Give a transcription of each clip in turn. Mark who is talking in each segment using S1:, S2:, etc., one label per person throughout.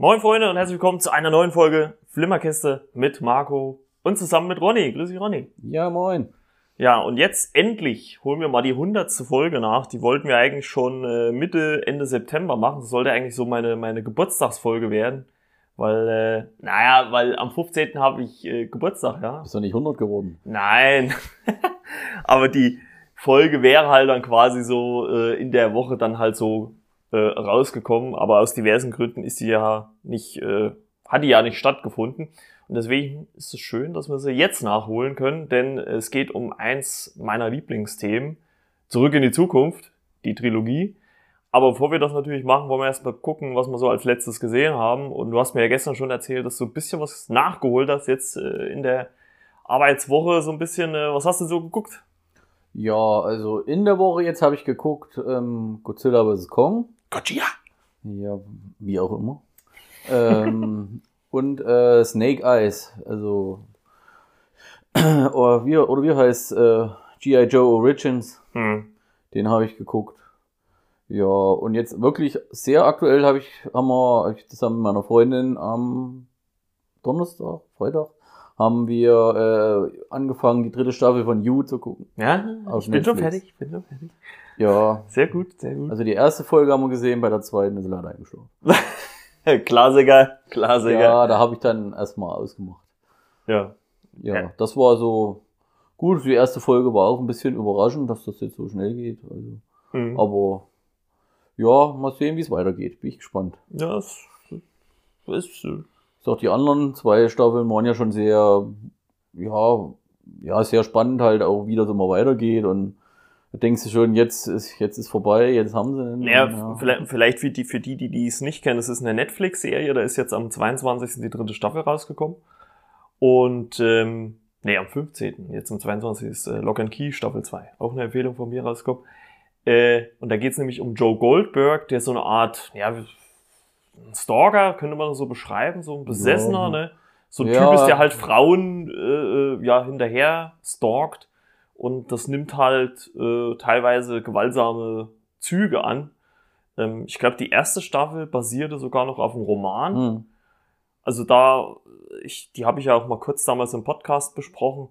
S1: Moin Freunde und herzlich willkommen zu einer neuen Folge Flimmerkiste mit Marco und zusammen mit Ronny. Grüß dich Ronny.
S2: Ja, moin.
S1: Ja, und jetzt endlich holen wir mal die hundertste Folge nach. Die wollten wir eigentlich schon äh, Mitte, Ende September machen. Das sollte eigentlich so meine, meine Geburtstagsfolge werden. Weil, äh, naja, weil am 15. habe ich äh, Geburtstag, ja.
S2: Bist du nicht 100 geworden?
S1: Nein. Aber die Folge wäre halt dann quasi so äh, in der Woche dann halt so äh, rausgekommen. Aber aus diversen Gründen ist die ja nicht, äh, hat die ja nicht stattgefunden. Und deswegen ist es schön, dass wir sie jetzt nachholen können, denn es geht um eins meiner Lieblingsthemen. Zurück in die Zukunft, die Trilogie. Aber bevor wir das natürlich machen, wollen wir erstmal gucken, was wir so als letztes gesehen haben. Und du hast mir ja gestern schon erzählt, dass du ein bisschen was nachgeholt hast jetzt äh, in der Arbeitswoche. So ein bisschen, äh, was hast du so geguckt?
S2: Ja, also in der Woche jetzt habe ich geguckt ähm, Godzilla vs. Kong.
S1: Godzilla!
S2: Ja, wie auch immer. ähm, und äh, Snake Eyes, also oder wie, oder wie heißt äh, G.I. Joe Origins,
S1: Hm.
S2: den habe ich geguckt. Ja, und jetzt wirklich sehr aktuell habe ich, haben wir, hab ich zusammen mit meiner Freundin am Donnerstag, Freitag, haben wir äh, angefangen, die dritte Staffel von You zu gucken.
S1: Ja, ich bin schon fertig, bin schon fertig.
S2: Ja,
S1: Sehr gut, sehr gut.
S2: also die erste Folge haben wir gesehen, bei der zweiten ist leider eingeschlafen.
S1: Klassiker, Klassiker.
S2: Ja, da habe ich dann erstmal ausgemacht.
S1: ja.
S2: Ja, das war so gut. Die erste Folge war auch ein bisschen überraschend, dass das jetzt so schnell geht. Also,
S1: Mhm.
S2: aber ja, mal sehen, wie es weitergeht. Bin ich gespannt.
S1: Ja, es ist,
S2: Ist auch die anderen zwei Staffeln waren ja schon sehr, ja, ja, sehr spannend halt auch, wie das immer weitergeht und da denkst du schon, jetzt ist, jetzt ist vorbei, jetzt haben sie ihn.
S1: Ja, vielleicht, vielleicht für die, für die, die es nicht kennen, es ist eine Netflix-Serie, da ist jetzt am 22. die dritte Staffel rausgekommen. Und, ähm, nee, am 15. Jetzt am 22. ist äh, Lock and Key Staffel 2. Auch eine Empfehlung von mir rausgekommen. Äh, und da geht es nämlich um Joe Goldberg, der so eine Art, ja, ein Stalker, könnte man das so beschreiben, so ein Besessener,
S2: Ja.
S1: ne? So ein
S2: Ja.
S1: Typ ist, der halt Frauen, äh, äh, ja, hinterher stalkt. Und das nimmt halt äh, teilweise gewaltsame Züge an. Ähm, ich glaube, die erste Staffel basierte sogar noch auf einem Roman.
S2: Hm.
S1: Also da, ich, die habe ich ja auch mal kurz damals im Podcast besprochen.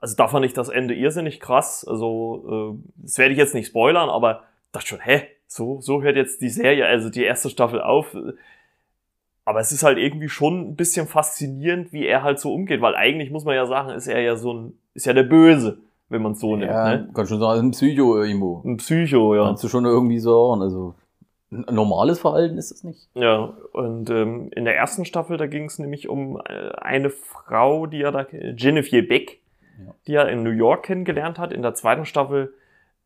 S1: Also da fand ich das Ende irrsinnig krass. Also, äh, das werde ich jetzt nicht spoilern, aber dachte schon, hä, so, so hört jetzt die Serie, also die erste Staffel auf. Aber es ist halt irgendwie schon ein bisschen faszinierend, wie er halt so umgeht, weil eigentlich muss man ja sagen, ist er ja so ein, ist ja der Böse, wenn man es so nimmt,
S2: Ja,
S1: ne?
S2: kann schon sagen, ein Psycho irgendwo.
S1: Ein Psycho, ja.
S2: Kannst du schon irgendwie sagen. Also, ein normales Verhalten ist es nicht.
S1: Ja, und ähm, in der ersten Staffel, da ging es nämlich um äh, eine Frau, die er da, Genevieve Beck,
S2: Ja.
S1: die er in New York kennengelernt hat. In der zweiten Staffel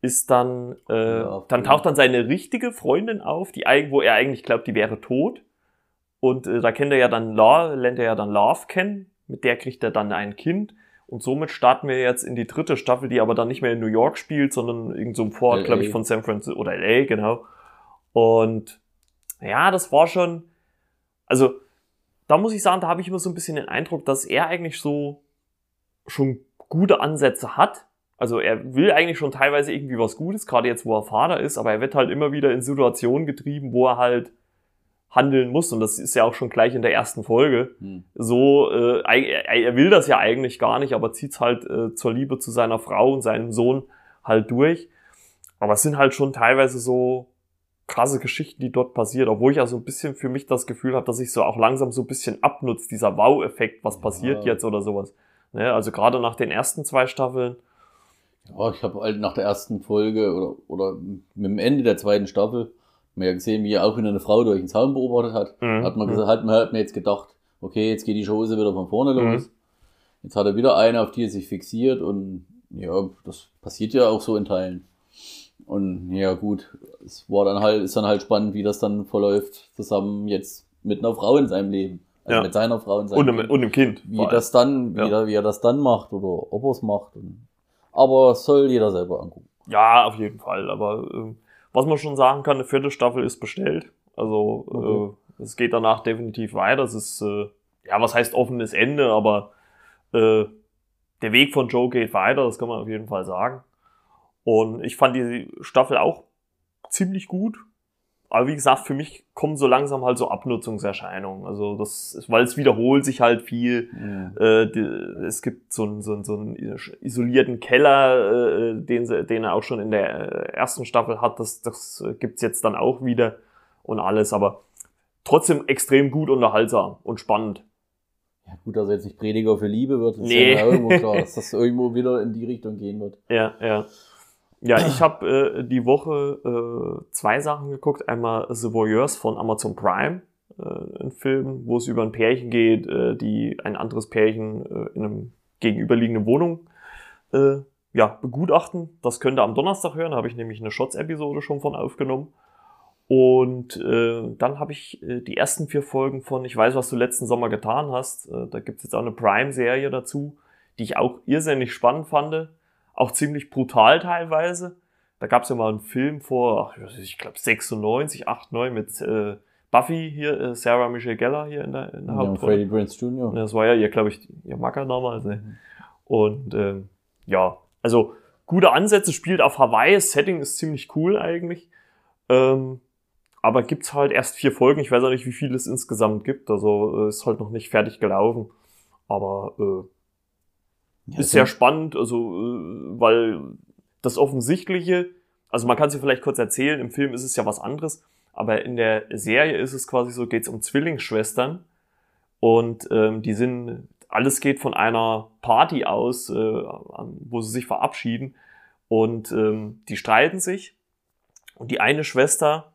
S1: ist dann, äh,
S2: Ja,
S1: dann taucht dann seine richtige Freundin auf, die wo er eigentlich glaubt, die wäre tot. Und äh, da kennt er ja dann lernt er ja dann Love kennen, mit der kriegt er dann ein Kind. Und somit starten wir jetzt in die dritte Staffel, die aber dann nicht mehr in New York spielt, sondern in so einem Vorort,
S2: LA.
S1: glaube ich, von San Francisco oder LA, genau. Und ja, das war schon, also da muss ich sagen, da habe ich immer so ein bisschen den Eindruck, dass er eigentlich so schon gute Ansätze hat. Also er will eigentlich schon teilweise irgendwie was Gutes, gerade jetzt, wo er Vater ist, aber er wird halt immer wieder in Situationen getrieben, wo er halt handeln muss. Und das ist ja auch schon gleich in der ersten Folge.
S2: Hm.
S1: So, äh, er, er will das ja eigentlich gar nicht, aber zieht's halt äh, zur Liebe zu seiner Frau und seinem Sohn halt durch. Aber es sind halt schon teilweise so krasse Geschichten, die dort passiert, obwohl ich ja so ein bisschen für mich das Gefühl habe, dass ich so auch langsam so ein bisschen abnutzt, dieser Wow-Effekt, was
S2: Ja.
S1: passiert jetzt oder sowas. Ne? Also gerade nach den ersten zwei Staffeln,
S2: Ja, ich habe halt nach der ersten Folge oder, oder mit dem Ende der zweiten Staffel mir ja gesehen, wie er auch wieder eine Frau durch den Zaun beobachtet hat.
S1: Mhm.
S2: Hat man
S1: Mhm.
S2: gesagt, hat man hat mir jetzt gedacht, okay, jetzt geht die Chose wieder von vorne
S1: Mhm.
S2: los. Jetzt hat er wieder eine, auf die er sich fixiert und ja, das passiert ja auch so in Teilen. Und ja, gut, es war dann halt, ist dann halt spannend, wie das dann verläuft, zusammen jetzt mit einer Frau in seinem Leben. Also
S1: Ja.
S2: mit seiner Frau in seinem
S1: und,
S2: Leben.
S1: und im Kind.
S2: Wie das dann, wie,
S1: Ja.
S2: er, wie er das dann macht oder ob er es macht. Und, aber es soll jeder selber angucken.
S1: Ja, auf jeden Fall. Aber ähm, was man schon sagen kann, eine vierte Staffel ist bestellt. Also
S2: Okay.
S1: äh, es geht danach definitiv weiter. Es ist, äh, ja, was heißt offenes Ende, aber äh, der Weg von Joe geht weiter, das kann man auf jeden Fall sagen. Und ich fand die Staffel auch ziemlich gut. Aber wie gesagt, für mich kommen so langsam halt so Abnutzungserscheinungen. Also das, ist, weil es wiederholt sich halt viel. Ja. Äh, die, es gibt so einen, so, einen, so einen isolierten Keller, äh, den, den er auch schon in der ersten Staffel hat. Das, das gibt's jetzt dann auch wieder und alles. Aber trotzdem extrem gut unterhaltsam und spannend.
S2: Ja, gut, dass er jetzt nicht Prediger für Liebe wird.
S1: Das nee.
S2: ist ja irgendwo klar, dass das irgendwo wieder in die Richtung gehen wird.
S1: Ja, ja. Ja, ich habe äh, die Woche äh, zwei Sachen geguckt. Einmal The Voyeurs von Amazon Prime, äh, ein Film, wo es über ein Pärchen geht, äh, die ein anderes Pärchen äh, in einem gegenüberliegenden Wohnung äh, ja, begutachten. Das könnt ihr am Donnerstag hören, da habe ich nämlich eine Shots-Episode schon von aufgenommen. Und äh, dann habe ich äh, die ersten vier Folgen von Ich weiß, was du letzten Sommer getan hast. Äh, da gibt's jetzt auch eine Prime-Serie dazu, die ich auch irrsinnig spannend fand auch ziemlich brutal teilweise. Da gab es ja mal einen Film vor, ich glaube 96, 89 mit äh, Buffy hier, äh, Sarah Michelle Geller hier in der, in der
S2: ja, Hauptrolle. Freddie Prince Jr.
S1: Das war ja ihr, glaube ich, ihr Macker damals. Ne? Mhm. Und ähm, ja, also gute Ansätze, spielt auf Hawaii, das Setting ist ziemlich cool eigentlich. Ähm, aber gibt's halt erst vier Folgen. Ich weiß auch nicht, wie viel es insgesamt gibt. Also äh, ist halt noch nicht fertig gelaufen. Aber äh, ja, ist sehr spannend, also äh, weil das Offensichtliche, also man kann es ja vielleicht kurz erzählen, im Film ist es ja was anderes, aber in der Serie ist es quasi so, geht es um Zwillingsschwestern und ähm, die sind, alles geht von einer Party aus, äh, wo sie sich verabschieden und ähm, die streiten sich und die eine Schwester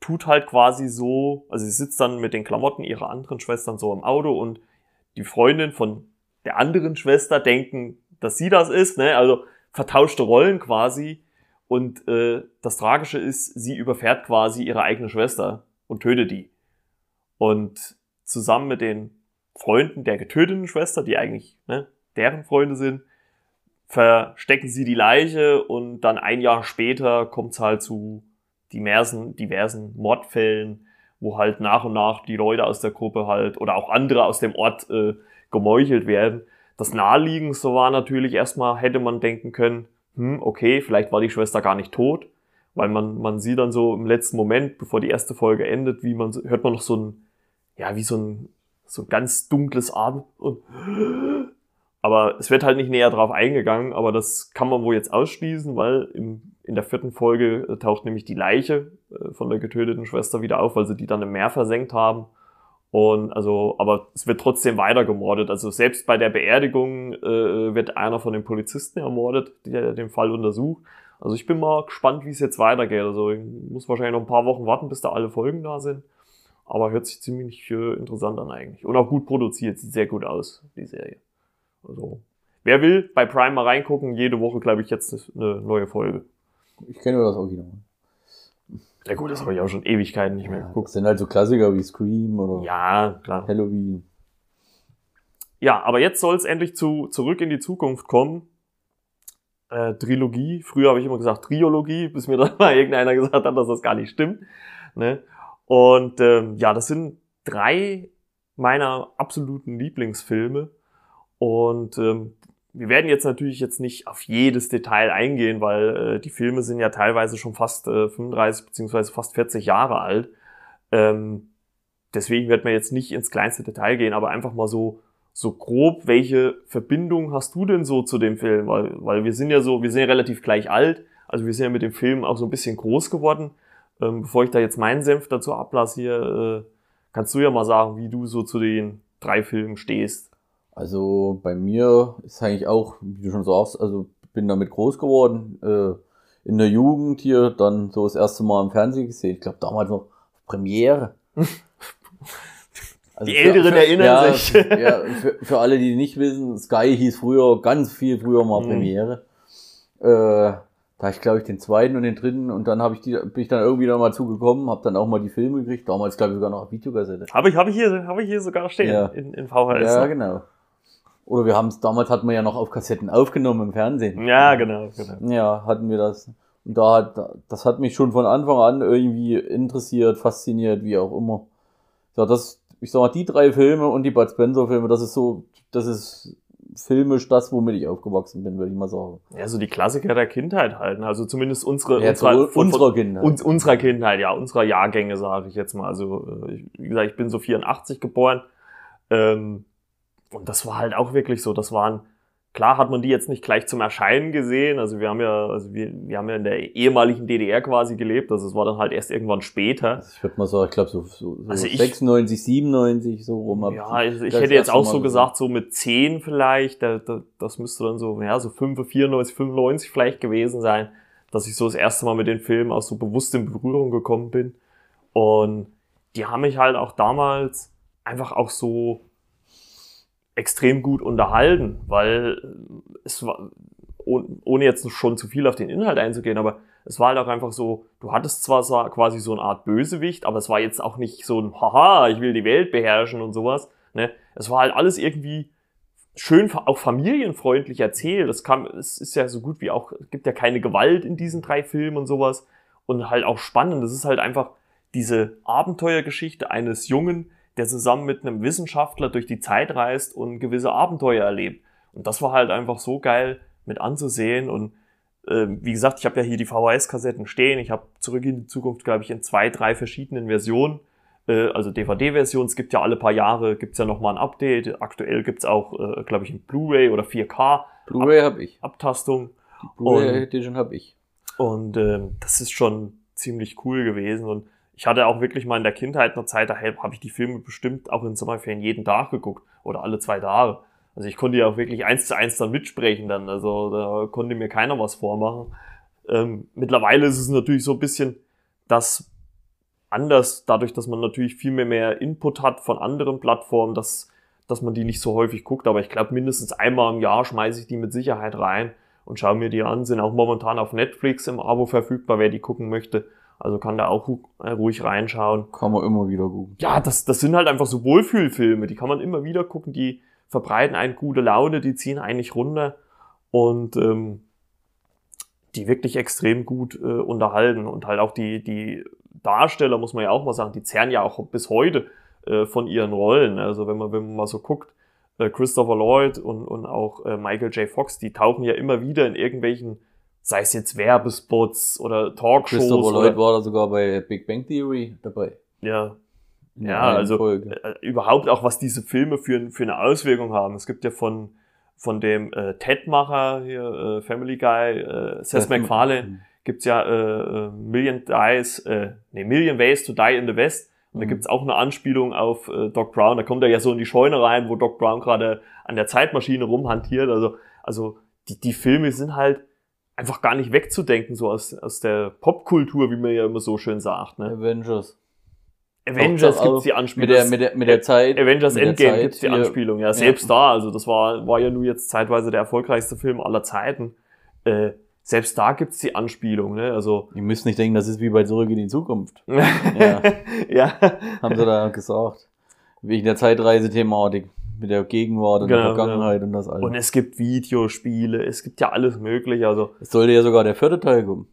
S1: tut halt quasi so, also sie sitzt dann mit den Klamotten ihrer anderen Schwestern so im Auto und die Freundin von der anderen Schwester denken, dass sie das ist, ne? Also vertauschte Rollen quasi. Und äh, das Tragische ist, sie überfährt quasi ihre eigene Schwester und tötet die. Und zusammen mit den Freunden der getöteten Schwester, die eigentlich ne, deren Freunde sind, verstecken sie die Leiche und dann ein Jahr später kommt es halt zu diversen, diversen Mordfällen, wo halt nach und nach die Leute aus der Gruppe halt oder auch andere aus dem Ort äh, gemeuchelt werden. Das Naheliegendste war natürlich erstmal, hätte man denken können, hm, okay, vielleicht war die Schwester gar nicht tot, weil man, man sieht dann so im letzten Moment, bevor die erste Folge endet, wie man, hört man noch so ein, ja, wie so ein, so ein ganz dunkles Atmen und, aber es wird halt nicht näher drauf eingegangen, aber das kann man wohl jetzt ausschließen, weil im, in der vierten Folge äh, taucht nämlich die Leiche äh, von der getöteten Schwester wieder auf, weil sie die dann im Meer versenkt haben. Und also, aber es wird trotzdem weiter gemordet. Also selbst bei der Beerdigung äh, wird einer von den Polizisten ermordet, der den Fall untersucht. Also ich bin mal gespannt, wie es jetzt weitergeht. Also ich muss wahrscheinlich noch ein paar Wochen warten, bis da alle Folgen da sind. Aber hört sich ziemlich äh, interessant an eigentlich. Und auch gut produziert, sieht sehr gut aus, die Serie. Also, wer will, bei Prime mal reingucken, jede Woche, glaube ich, jetzt eine neue Folge.
S2: Ich kenne nur das Original.
S1: Ja gut, das habe ich auch schon Ewigkeiten nicht mehr geguckt.
S2: Das sind halt so Klassiker wie Scream oder
S1: ja, klar.
S2: Halloween.
S1: Ja, aber jetzt soll es endlich zu Zurück in die Zukunft kommen. Äh, Trilogie. Früher habe ich immer gesagt Triologie, bis mir dann mal irgendeiner gesagt hat, dass das gar nicht stimmt. Ne? Und ähm, ja, das sind drei meiner absoluten Lieblingsfilme. Und ähm, wir werden jetzt natürlich jetzt nicht auf jedes Detail eingehen, weil äh, die Filme sind ja teilweise schon fast äh, 35 beziehungsweise fast 40 Jahre alt. Ähm, deswegen wird man jetzt nicht ins kleinste Detail gehen, aber einfach mal so so grob, welche Verbindung hast du denn so zu dem Film? Weil, weil wir sind ja so, wir sind ja relativ gleich alt, also wir sind ja mit dem Film auch so ein bisschen groß geworden. Ähm, bevor ich da jetzt meinen Senf dazu ablasse hier, äh, kannst du ja mal sagen, wie du so zu den drei Filmen stehst.
S2: Also bei mir ist eigentlich auch, wie du schon sagst, also bin damit groß geworden. Äh, in der Jugend hier dann so das erste Mal im Fernsehen gesehen. Ich glaube damals noch Premiere.
S1: Also die Älteren für, erinnern
S2: ja,
S1: sich.
S2: ja, für, für alle, die nicht wissen, Sky hieß früher, ganz viel früher mal mhm. Premiere. Äh, da ich glaube ich den zweiten und den dritten und dann habe ich die bin ich dann irgendwie noch mal zugekommen, habe dann auch mal die Filme gekriegt, damals glaube ich sogar noch Videokassette.
S1: Habe ich habe ich hier habe ich hier sogar stehen
S2: ja.
S1: in, in VHS.
S2: Ja, genau. Oder wir haben es, damals hatten wir ja noch auf Kassetten aufgenommen im Fernsehen.
S1: Ja, genau, genau.
S2: Ja, hatten wir das. Und da hat, das hat mich schon von Anfang an irgendwie interessiert, fasziniert, wie auch immer. Ja, das, ich sag mal, die drei Filme und die Bud Spencer Filme, das ist so, das ist filmisch das, womit ich aufgewachsen bin, würde ich mal sagen.
S1: Ja, so die Klassiker der Kindheit halt. ne? Also zumindest unsere,
S2: Ja,
S1: unserer,
S2: zu unserer Kindheit.
S1: uns, unserer Kindheit, ja, unserer Jahrgänge, sage ich jetzt mal. Also, äh, ich- wie gesagt, ich bin so 84 geboren. Ähm, und das war halt auch wirklich so. Das waren, klar hat man die jetzt nicht gleich zum Erscheinen gesehen. Also wir haben ja, also wir, wir haben ja in der ehemaligen DDR quasi gelebt. Also es war dann halt erst irgendwann später.
S2: Also ich würde mal sagen, ich glaube so, so, so
S1: Also ich-
S2: 96, 97 so rum.
S1: Ja,
S2: ich
S1: also ich hätte jetzt auch so gesagt, so mit 10 vielleicht, da, da, das müsste dann so, ja, so 5, 94, 95 vielleicht gewesen sein, dass ich so das erste Mal mit den Filmen auch so bewusst in Berührung gekommen bin. Und die haben mich halt auch damals einfach auch so extrem gut unterhalten, weil es war, oh- ohne jetzt schon zu viel auf den Inhalt einzugehen, aber es war halt auch einfach so, du hattest zwar so- quasi so eine Art Bösewicht, aber es war jetzt auch nicht so ein Haha, ich will die Welt beherrschen und sowas. Ne? Es war halt alles irgendwie schön, auch familienfreundlich erzählt. Es kam, es ist ja so gut wie auch, es gibt ja keine Gewalt in diesen drei Filmen und sowas. Und halt auch spannend. Es ist halt einfach diese Abenteuergeschichte eines Jungen, der zusammen mit einem Wissenschaftler durch die Zeit reist und gewisse Abenteuer erlebt. Und das war halt einfach so geil mit anzusehen. Und ähm, wie gesagt, ich habe ja hier die VHS-Kassetten stehen. Ich habe zurück in die Zukunft, glaube ich, in zwei, drei verschiedenen Versionen. Äh, also DVD-Version. Es gibt ja alle paar Jahre, gibt's ja nochmal ein Update. Aktuell gibt's auch, äh, glaube ich, ein Blu-ray oder 4K
S2: Blu-ray habe ich.
S1: Abtastung.
S2: Blu-ray Edition habe ich.
S1: Und ähm, das ist schon ziemlich cool gewesen. Und ich hatte auch wirklich mal in der Kindheit eine Zeit, da habe ich die Filme bestimmt auch in Sommerferien jeden Tag geguckt oder alle zwei Tage. Also ich konnte ja auch wirklich eins zu eins dann mitsprechen dann. Also da konnte mir keiner was vormachen. Ähm, mittlerweile ist es natürlich so ein bisschen das anders, dadurch, dass man natürlich viel mehr, mehr Input hat von anderen Plattformen, dass, dass man die nicht so häufig guckt. Aber ich glaube, mindestens einmal im Jahr schmeiße ich die mit Sicherheit rein und schaue mir die an. Sind auch momentan auf Netflix im Abo verfügbar, wer die gucken möchte. Also kann da auch äh, ruhig reinschauen.
S2: Kann man immer wieder gucken.
S1: Ja, das, das sind halt einfach so Wohlfühlfilme. Die kann man immer wieder gucken. Die verbreiten einen gute Laune, die ziehen eigentlich runter und ähm, die wirklich extrem gut äh, unterhalten. Und halt auch die, die Darsteller, muss man ja auch mal sagen, die zehren ja auch bis heute äh, von ihren Rollen. Also wenn man, wenn man mal so guckt, äh, Christopher Lloyd und, und auch äh, Michael J. Fox, die tauchen ja immer wieder in irgendwelchen, sei es jetzt Werbespots oder Talkshows.
S2: Christopher Lloyd war da sogar bei Big Bang Theory dabei.
S1: ja, Ja, also-
S2: Folge.
S1: äh, überhaupt auch, was diese Filme für, für eine Auswirkung haben. Es gibt ja von, von dem äh, Ted-Macher hier, äh, Family Guy, äh, Seth MacFarlane, gibt's ja äh, äh, Million Dies, äh, nee, Million Ways to Die in the West. Und da
S2: Mhm.
S1: gibt's auch eine Anspielung auf äh, Doc Brown. Da kommt er ja so in die Scheune rein, wo Doc Brown gerade an der Zeitmaschine rumhantiert. Also, also die, die Filme sind halt einfach gar nicht wegzudenken, so aus, aus der Popkultur, wie man ja immer so schön sagt. Ne?
S2: Avengers.
S1: Avengers
S2: auch
S1: gibt's die Anspielung.
S2: Mit der, mit der, mit der Zeit.
S1: Avengers Endgame
S2: Zeit
S1: gibt's die Anspielung, ja, selbst da, also das war, war ja nur jetzt zeitweise der erfolgreichste Film aller Zeiten. Äh, selbst da gibt's die Anspielung, ne? Also
S2: Ihr müsst nicht denken, das ist wie bei Zurück in die Zukunft.
S1: ja. ja.
S2: Haben sie da gesagt. Wegen der Zeitreisethematik. Mit der Gegenwart und
S1: Genau,
S2: der Vergangenheit und das alles.
S1: Und es gibt Videospiele, es gibt ja alles mögliche, also
S2: es sollte ja sogar der vierte Teil kommen.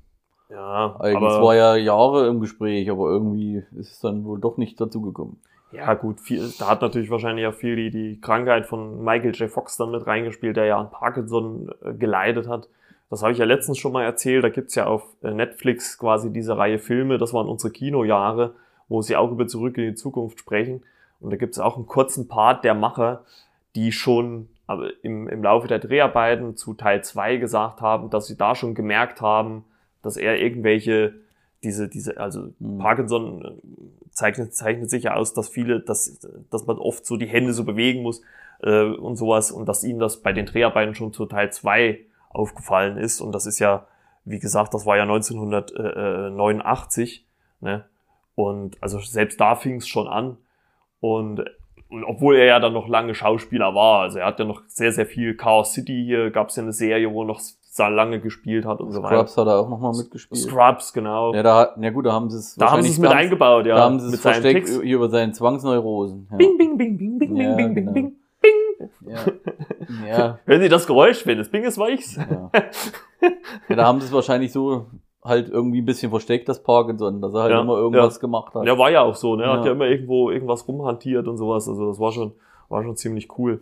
S1: ja,
S2: Eigentlich
S1: aber
S2: war ja Jahre im Gespräch, aber irgendwie ist es dann wohl doch nicht dazu gekommen.
S1: ja gut, viel, da hat natürlich wahrscheinlich auch viel die, die Krankheit von Michael J. Fox dann mit reingespielt, der ja an Parkinson äh, geleidet hat. Das habe ich ja letztens schon mal erzählt. Da gibt's ja auf äh, Netflix quasi diese Reihe Filme. Das waren unsere Kinojahre, wo sie auch über Zurück in die Zukunft sprechen. Und da gibt's auch einen kurzen Part der Macher, die schon im, im Laufe der Dreharbeiten zu Teil 2 gesagt haben, dass sie da schon gemerkt haben, dass er irgendwelche, diese, diese, also
S2: Mhm.
S1: Parkinson äh, zeichnet, zeichnet sich ja aus, dass viele, dass, dass man oft so die Hände so bewegen muss äh, und sowas und dass ihm das bei den Dreharbeiten schon zu Teil 2 aufgefallen ist. Und das ist ja, wie gesagt, das war ja 1989. Ne? Und also selbst da fing es schon an. Und, und obwohl er ja dann noch lange Schauspieler war, also er hat ja noch sehr, sehr viel Chaos City hier, gab es ja eine Serie, wo er noch sehr lange gespielt hat und so weiter.
S2: Scrubs hat er auch nochmal mitgespielt.
S1: Scrubs, genau.
S2: Ja, da, ja gut, da haben sie es
S1: da haben sie es mit eingebaut, ja.
S2: Da haben sie es
S1: seinen
S2: versteckt hier über seinen Zwangsneurosen. Ja.
S1: Bing, bing, bing, bing, bing,
S2: Ja,
S1: bing, bing,
S2: genau.
S1: bing.
S2: Ja. Ja,
S1: Hören Sie das Geräusch, wenn das Bing ist, war ich's.
S2: ja. ja, da haben sie es wahrscheinlich so halt irgendwie ein bisschen versteckt, das Parkinson, dass er halt
S1: Ja,
S2: immer irgendwas gemacht hat.
S1: Der war ja auch so, ne? Hat
S2: Ja.
S1: ja immer irgendwo irgendwas rumhantiert und sowas. Also das war schon, war schon ziemlich cool.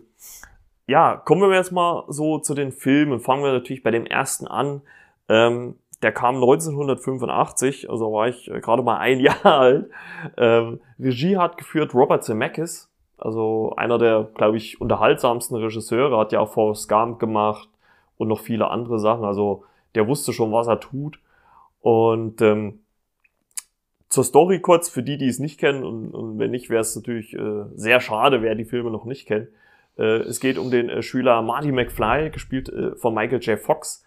S1: ja, kommen wir jetzt mal so zu den Filmen. Fangen wir natürlich bei dem ersten an. Ähm, der kam 1985, also war ich äh, gerade mal ein Jahr alt. Ähm, Regie hat geführt Robert Zemeckis, also einer der, glaube ich, unterhaltsamsten Regisseure, hat ja auch Forrest Gump gemacht und noch viele andere Sachen. Also der wusste schon, was er tut. Und ähm, zur Story kurz, für die, die es nicht kennen, und, und wenn nicht, wäre es natürlich äh, sehr schade, wer die Filme noch nicht kennt. Äh, es geht um den äh, Schüler Marty McFly, gespielt äh, von Michael J. Fox,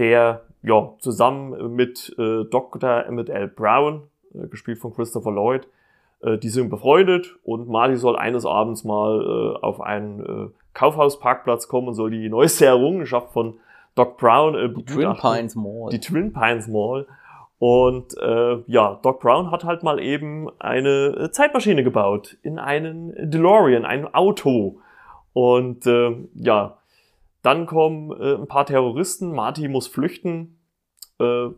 S1: der ja zusammen mit äh, Dr. Emmett L. Brown, äh, gespielt von Christopher Lloyd, äh, die sind befreundet und Marty soll eines Abends mal äh, auf einen äh, Kaufhausparkplatz kommen und soll die neueste Errungenschaft von Doc Brown äh,
S2: Die Twin Pines Mall.
S1: die Twin Pines Mall. Und äh, ja, Doc Brown hat halt mal eben eine äh, Zeitmaschine gebaut in einen DeLorean, ein Auto. Und äh, ja, dann kommen äh, ein paar Terroristen. Marty muss flüchten. Äh,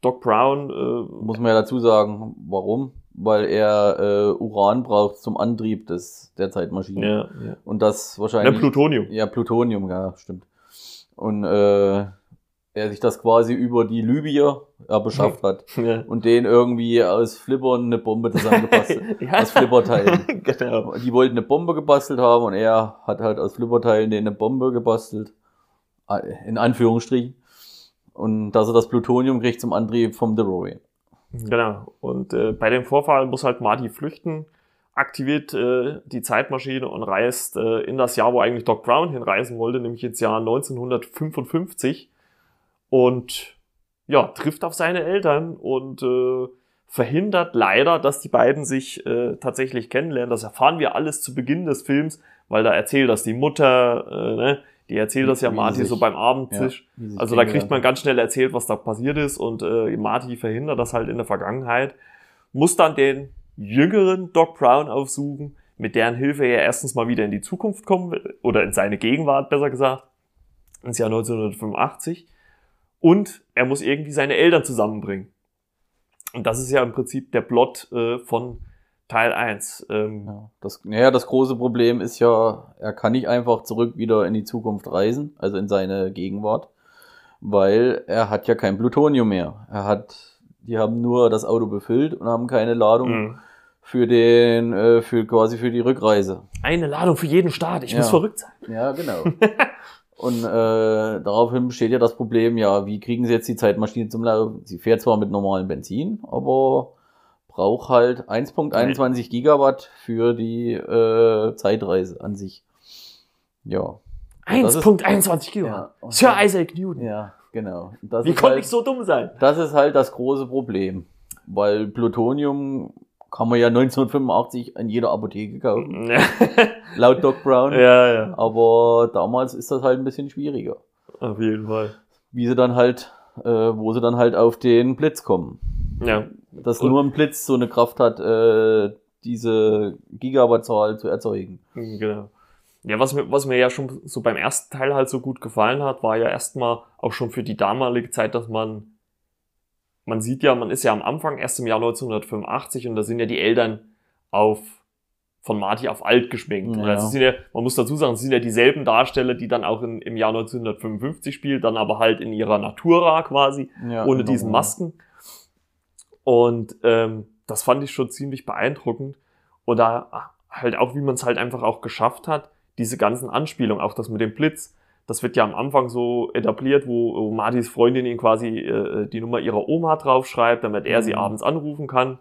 S1: Doc Brown äh,
S2: Muss man ja dazu sagen, warum? Weil er äh, Uran braucht zum Antrieb des, der Zeitmaschine.
S1: ja, ja.
S2: Und das wahrscheinlich.
S1: Plutonium.
S2: Ja, Plutonium, ja, stimmt. Und äh, er sich das quasi über die Libyer ja, beschafft hat
S1: Ja.
S2: und den irgendwie aus Flippern eine Bombe zusammengebastelt.
S1: Ja.
S2: aus Flipperteilen.
S1: genau.
S2: Die wollten eine Bombe gebastelt haben und er hat halt aus Flipperteilen denen eine Bombe gebastelt. Ah, In Anführungsstrichen. Und dass er das Plutonium kriegt zum Antrieb vom DeLorean.
S1: Genau. Und äh, bei dem Vorfall muss halt Marty flüchten, aktiviert äh, die Zeitmaschine und reist äh, in das Jahr, wo eigentlich Doc Brown hinreisen wollte, nämlich ins Jahr 1955 und ja, trifft auf seine Eltern und äh, verhindert leider, dass die beiden sich äh, tatsächlich kennenlernen. Das erfahren wir alles zu Beginn des Films, weil da erzählt das die Mutter, äh, ne? die erzählt das ja Marty so beim Abendtisch.
S2: sich
S1: Also da kriegt man ganz schnell erzählt, was da passiert ist und äh, Marty verhindert das halt in der Vergangenheit, muss dann den jüngeren Doc Brown aufsuchen, mit deren Hilfe er erstens mal wieder in die Zukunft kommen will, oder in seine Gegenwart besser gesagt, ins Jahr 1985 und er muss irgendwie seine Eltern zusammenbringen. Und das ist ja im Prinzip der Plot äh, von Teil 1. Ähm,
S2: Ja, das, naja, das große Problem ist ja, er kann nicht einfach zurück wieder in die Zukunft reisen, also in seine Gegenwart, weil er hat ja kein Plutonium mehr. Er hat, die haben nur das Auto befüllt und haben keine Ladung
S1: mh.
S2: für den, äh, für quasi für die Rückreise.
S1: Eine Ladung für jeden Staat, ich
S2: Ja.
S1: muss verrückt sein.
S2: Ja, genau. und äh, daraufhin besteht ja das Problem, ja, wie kriegen sie jetzt die Zeitmaschine zum Laufen? Sie fährt zwar mit normalem Benzin, aber braucht halt 1.21 Gigawatt für die äh, Zeitreise an sich. Ja. Das ist-
S1: 1.21 Kilo.
S2: Ja.
S1: Sir Isaac Newton.
S2: Ja, genau. Das
S1: Wie
S2: ist
S1: konnte
S2: halt,
S1: ich so dumm sein?
S2: Das ist halt das große Problem. Weil Plutonium kann man ja 1985 an jeder Apotheke kaufen,
S1: ja,
S2: laut Doc Brown.
S1: ja,
S2: Aber damals ist das halt ein bisschen schwieriger.
S1: auf jeden Fall.
S2: Wie sie dann halt, äh, wo sie dann halt auf den Blitz kommen.
S1: Ja,
S2: Dass
S1: Und-
S2: nur ein Blitz so eine Kraft hat, äh, diese Gigawattzahl zu erzeugen.
S1: genau. Ja, was mir, was mir ja schon so beim ersten Teil halt so gut gefallen hat, war ja erstmal auch schon für die damalige Zeit, dass man, man sieht ja, man ist ja am Anfang erst im Jahr 1985 und da sind ja die Eltern auf, von Marty auf alt geschminkt. Und
S2: Ja.
S1: das sind ja, man muss dazu sagen, es sind ja dieselben Darsteller, die dann auch in, im Jahr 1955 spielen, dann aber halt in ihrer Natura quasi.
S2: Ja,
S1: ohne
S2: genau.
S1: diesen Masken. Und ähm, das fand ich schon ziemlich beeindruckend. Oder halt auch, wie man es halt einfach auch geschafft hat, diese ganzen Anspielungen, auch das mit dem Blitz, das wird ja am Anfang so etabliert, wo, wo Martys Freundin ihn quasi äh, die Nummer ihrer Oma draufschreibt, damit er sie
S2: Mhm.
S1: abends anrufen kann.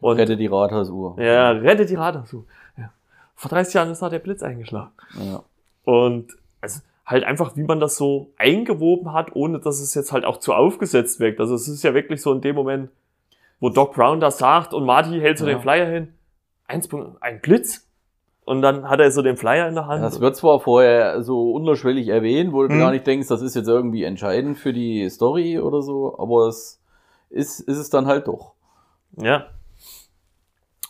S1: Und
S2: Rette die Rathausuhr.
S1: ja, rettet die Rathaus. Ja. Vor 30 Jahren ist da der Blitz eingeschlagen.
S2: Ja.
S1: Und also halt einfach, wie man das so eingewoben hat, ohne dass es jetzt halt auch zu aufgesetzt wirkt. Also es ist ja wirklich so in dem Moment, wo Doc Brown das sagt und Marty hält so
S2: Ja.
S1: den Flyer hin. Eins, ein Blitz? Und dann hat er so den Flyer in der Hand.
S2: Das wird zwar vorher so unterschwellig erwähnt, wo du
S1: Mhm.
S2: gar nicht denkst, das ist jetzt irgendwie entscheidend für die Story oder so, aber es ist, ist es dann halt doch.
S1: Ja.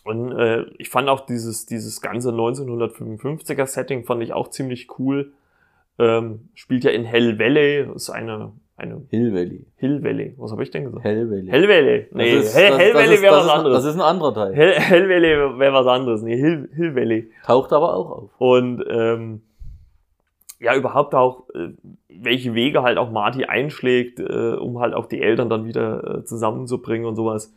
S1: Und äh, ich fand auch dieses, dieses ganze 1955er Setting fand ich auch ziemlich cool. Ähm, spielt ja in Hell Valley, ist eine, eine
S2: Hill Valley.
S1: Hill Valley. Was habe ich denn gesagt?
S2: Hell Valley.
S1: Hell Valley.
S2: Das
S1: Nee,
S2: ist-
S1: Hell,
S2: das-
S1: Hell
S2: das
S1: Valley wäre
S2: das
S1: was anderes.
S2: Das ist ein anderer Teil.
S1: Hell, Hell Valley wäre was anderes. Nee, Hill, Hill Valley.
S2: Taucht aber auch auf.
S1: Und ähm, ja, überhaupt auch, äh, welche Wege halt auch Marty einschlägt, äh, um halt auch die Eltern dann wieder äh, zusammenzubringen und sowas.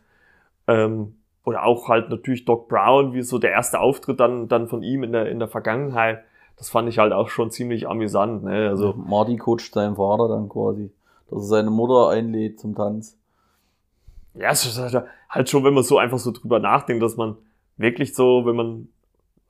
S1: Ähm, oder auch halt natürlich Doc Brown, wie so der erste Auftritt dann, dann von ihm in der, in der Vergangenheit. Das fand ich halt auch schon ziemlich amüsant. Ne? Also,
S2: Marty coacht seinen Vater dann quasi, dass er seine Mutter einlädt zum Tanz.
S1: Ja, es ist halt, halt schon, wenn man so einfach so drüber nachdenkt, dass man wirklich so, wenn man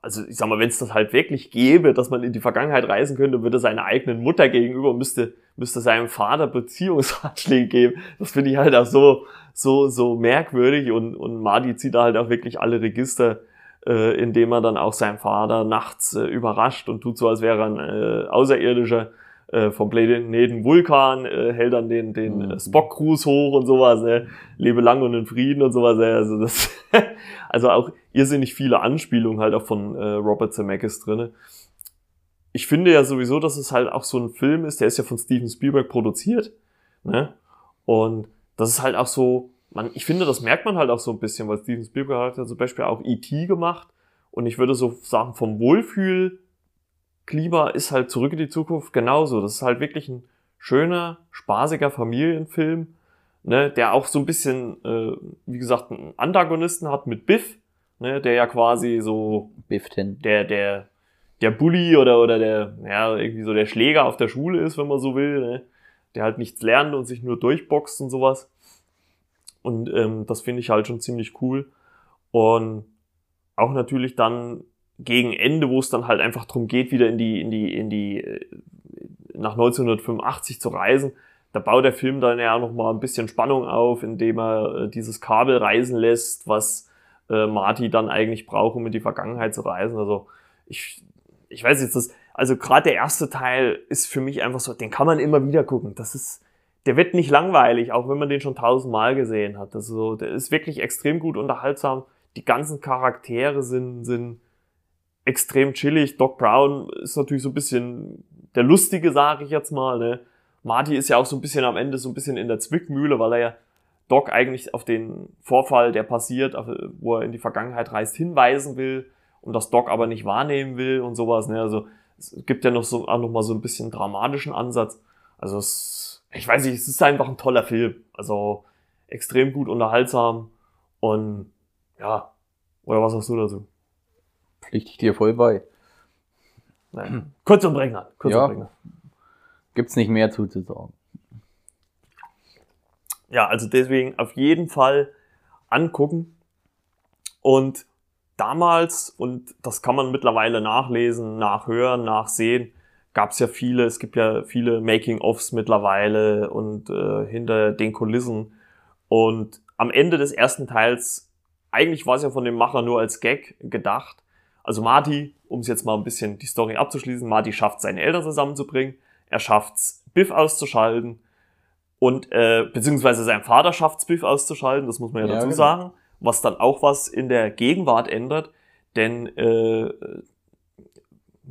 S1: also ich sag mal, wenn es das halt wirklich gäbe, dass man in die Vergangenheit reisen könnte, würde seiner eigenen Mutter gegenüber, müsste, müsste seinem Vater Beziehungsratschläge geben. Das finde ich halt auch so, so, so merkwürdig und, und Marty zieht da halt auch wirklich alle Register, äh, indem er dann auch seinen Vater nachts äh, überrascht und tut so, als wäre er ein äh, Außerirdischer äh, vom Planeten Vulkan, äh, hält dann den, den mhm. Spock-Gruß hoch und sowas, ne? lebe lang und in Frieden und sowas. Ne? Also, das also auch irrsinnig viele Anspielungen halt auch von äh, Robert Zemeckis drinne. Ich finde ja sowieso, dass es halt auch so ein Film ist, der ist ja von Steven Spielberg produziert. Ne? Und das ist halt auch so, man, ich finde, das merkt man halt auch so ein bisschen, weil Steven Spielberg hat ja zum Beispiel auch E.T. gemacht. Und ich würde so sagen, vom Wohlfühl Klima ist halt zurück in die Zukunft genauso. Das ist halt wirklich ein schöner, spaßiger Familienfilm, ne, der auch so ein bisschen, äh, wie gesagt, einen Antagonisten hat mit Biff, ne, der ja quasi so
S2: Biff Ten.
S1: der, der, der Bully oder, oder der, ja, irgendwie so der Schläger auf der Schule ist, wenn man so will, ne, der halt nichts lernt und sich nur durchboxt und sowas. Und ähm, das finde ich halt schon ziemlich cool. Und auch natürlich dann gegen Ende, wo es dann halt einfach drum geht, wieder in die, in die, in die, äh, nach 1985 zu reisen, da baut der Film dann ja noch mal ein bisschen Spannung auf, indem er äh, dieses Kabel reisen lässt, was äh, Marty dann eigentlich braucht, um in die Vergangenheit zu reisen. Also ich, ich weiß jetzt, das, also gerade der erste Teil ist für mich einfach so, den kann man immer wieder gucken. Das ist, der wird nicht langweilig, auch wenn man den schon tausendmal gesehen hat. Also der ist wirklich extrem gut unterhaltsam. Die ganzen Charaktere sind, sind extrem chillig. Doc Brown ist natürlich so ein bisschen der Lustige, sage ich jetzt mal. Ne? Marty ist ja auch so ein bisschen am Ende so ein bisschen in der Zwickmühle, weil er ja Doc eigentlich auf den Vorfall, der passiert, wo er in die Vergangenheit reist, hinweisen will und das Doc aber nicht wahrnehmen will und sowas. Ne? Also es gibt ja noch so auch noch mal so ein bisschen dramatischen Ansatz. Also es, ich weiß nicht, es ist einfach ein toller Film. Also extrem gut unterhaltsam und ja, oder was hast du dazu?
S2: Pflichte ich dir voll bei.
S1: Naja. Kurz und prägnant. Kurz
S2: Ja.
S1: und prägnant.
S2: Gibt's nicht mehr zuzusagen.
S1: Ja, also deswegen auf jeden Fall angucken. Und damals, und das kann man mittlerweile nachlesen, nachhören, nachsehen, gab es ja viele, es gibt ja viele Making-ofs mittlerweile und äh, hinter den Kulissen. Und am Ende des ersten Teils, eigentlich war es ja von dem Macher nur als Gag gedacht. Also Marty, um es jetzt mal ein bisschen die Story abzuschließen, Marty schafft seine Eltern zusammenzubringen, er schafft's, Biff auszuschalten und äh, beziehungsweise sein Vater schafft's, Biff auszuschalten, das muss man ja,
S2: Ja,
S1: dazu
S2: genau.
S1: sagen, was dann auch was in der Gegenwart ändert, denn äh,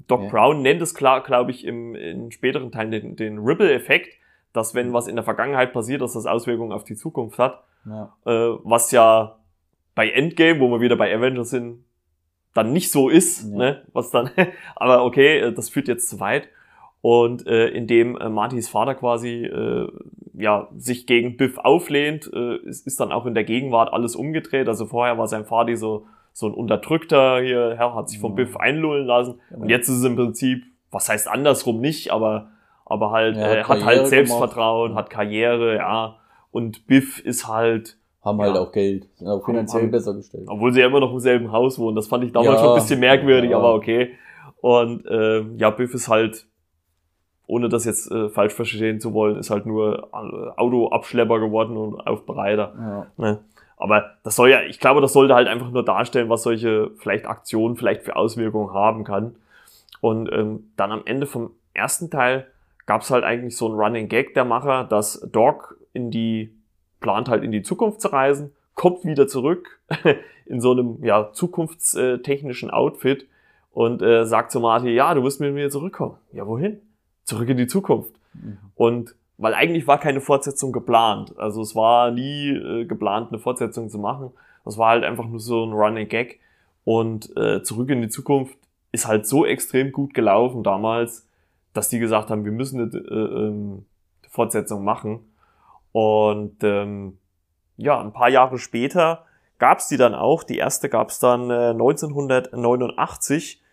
S1: Doc
S2: Ja.
S1: Brown nennt es klar, glaube ich, im, in späteren Teilen den, den Ripple-Effekt, dass wenn was in der Vergangenheit passiert, dass das Auswirkungen auf die Zukunft hat
S2: Ja.
S1: äh, was ja bei Endgame, wo wir wieder bei Avengers sind, dann nicht so ist,
S2: Ja.
S1: ne? Was dann, aber okay, äh, das führt jetzt zu weit. Und äh, indem äh, Martys Vater quasi äh, ja sich gegen Biff auflehnt, äh, ist, ist dann auch in der Gegenwart alles umgedreht. Also vorher war sein Vater so so ein unterdrückter hier, Herr hat sich vom
S2: Ja.
S1: Biff einlullen lassen.
S2: Genau.
S1: Und jetzt ist es im Prinzip, was heißt andersrum nicht, aber aber halt
S2: Er hat
S1: äh, hat halt
S2: gemacht.
S1: Selbstvertrauen,
S2: Ja.
S1: hat Karriere, ja. Und Biff ist halt
S2: Haben
S1: Ja.
S2: halt auch Geld. Sind auch finanziell
S1: haben-
S2: besser gestellt.
S1: obwohl sie ja immer noch im selben Haus wohnen. Das fand ich damals
S2: Ja,
S1: schon ein bisschen merkwürdig,
S2: ja.
S1: aber okay. Und ähm, ja, Biff ist halt, ohne das jetzt äh, falsch verstehen zu wollen, ist halt nur äh, Autoabschlepper geworden und Aufbereiter. Ne? Aber das soll ja, ich glaube, das sollte halt einfach nur darstellen, was solche vielleicht Aktionen vielleicht für Auswirkungen haben kann. Und ähm, dann am Ende vom ersten Teil gab es halt eigentlich so einen Running Gag der Macher, dass Doc in die, plant halt in die Zukunft zu reisen, kommt wieder zurück in so einem ja, zukunftstechnischen Outfit und äh, sagt zu Marty, ja, du wirst mit mir zurückkommen. Ja, wohin? Zurück in die Zukunft.
S2: Mhm.
S1: Und weil eigentlich war keine Fortsetzung geplant. Also es war nie äh, geplant, eine Fortsetzung zu machen. Das war halt einfach nur so ein Running Gag. Und äh, zurück in die Zukunft ist halt so extrem gut gelaufen damals, dass die gesagt haben, wir müssen eine äh, ähm, Fortsetzung machen. Und ähm, ja, ein paar Jahre später gab's die dann auch. Die erste gab's dann äh, 1989,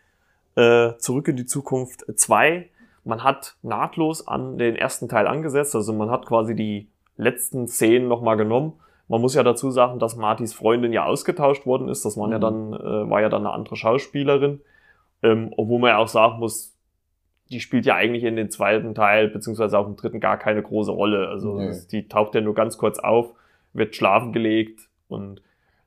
S1: äh, Zurück in die Zukunft 2. Man hat nahtlos an den ersten Teil angesetzt, also man hat quasi die letzten Szenen nochmal genommen. Man muss ja dazu sagen, dass Martys Freundin ja ausgetauscht worden ist. Das war ja
S2: Mhm.
S1: dann, äh, war ja dann eine andere Schauspielerin. Ähm, obwohl man ja auch sagen muss, die spielt ja eigentlich in den zweiten Teil, beziehungsweise auch im dritten gar keine große Rolle. Also
S2: Nee.
S1: das, die taucht ja nur ganz kurz auf, wird schlafen gelegt und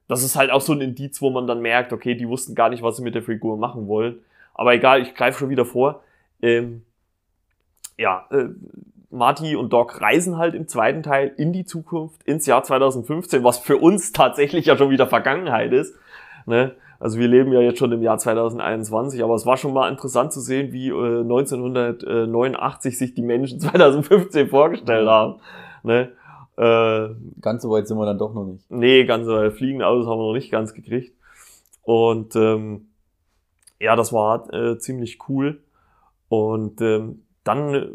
S1: das ist halt auch so ein Indiz, wo man dann merkt, okay, die wussten gar nicht, was sie mit der Figur machen wollen. Aber egal, ich greife schon wieder vor. Ähm, ja, äh, Marty und Doc reisen halt im zweiten Teil in die Zukunft, ins Jahr 2015, was für uns tatsächlich ja schon wieder Vergangenheit ist. Ne? Also wir leben ja jetzt schon im Jahr 2021, aber es war schon mal interessant zu sehen, wie äh, 1989 sich die Menschen 2015 vorgestellt haben. Ne? Äh,
S2: Ganz so weit sind wir dann doch noch nicht.
S1: Nee, ganze fliegende Autos haben wir noch nicht ganz gekriegt. Und ähm, ja, das war äh, ziemlich cool. Und ähm, dann äh,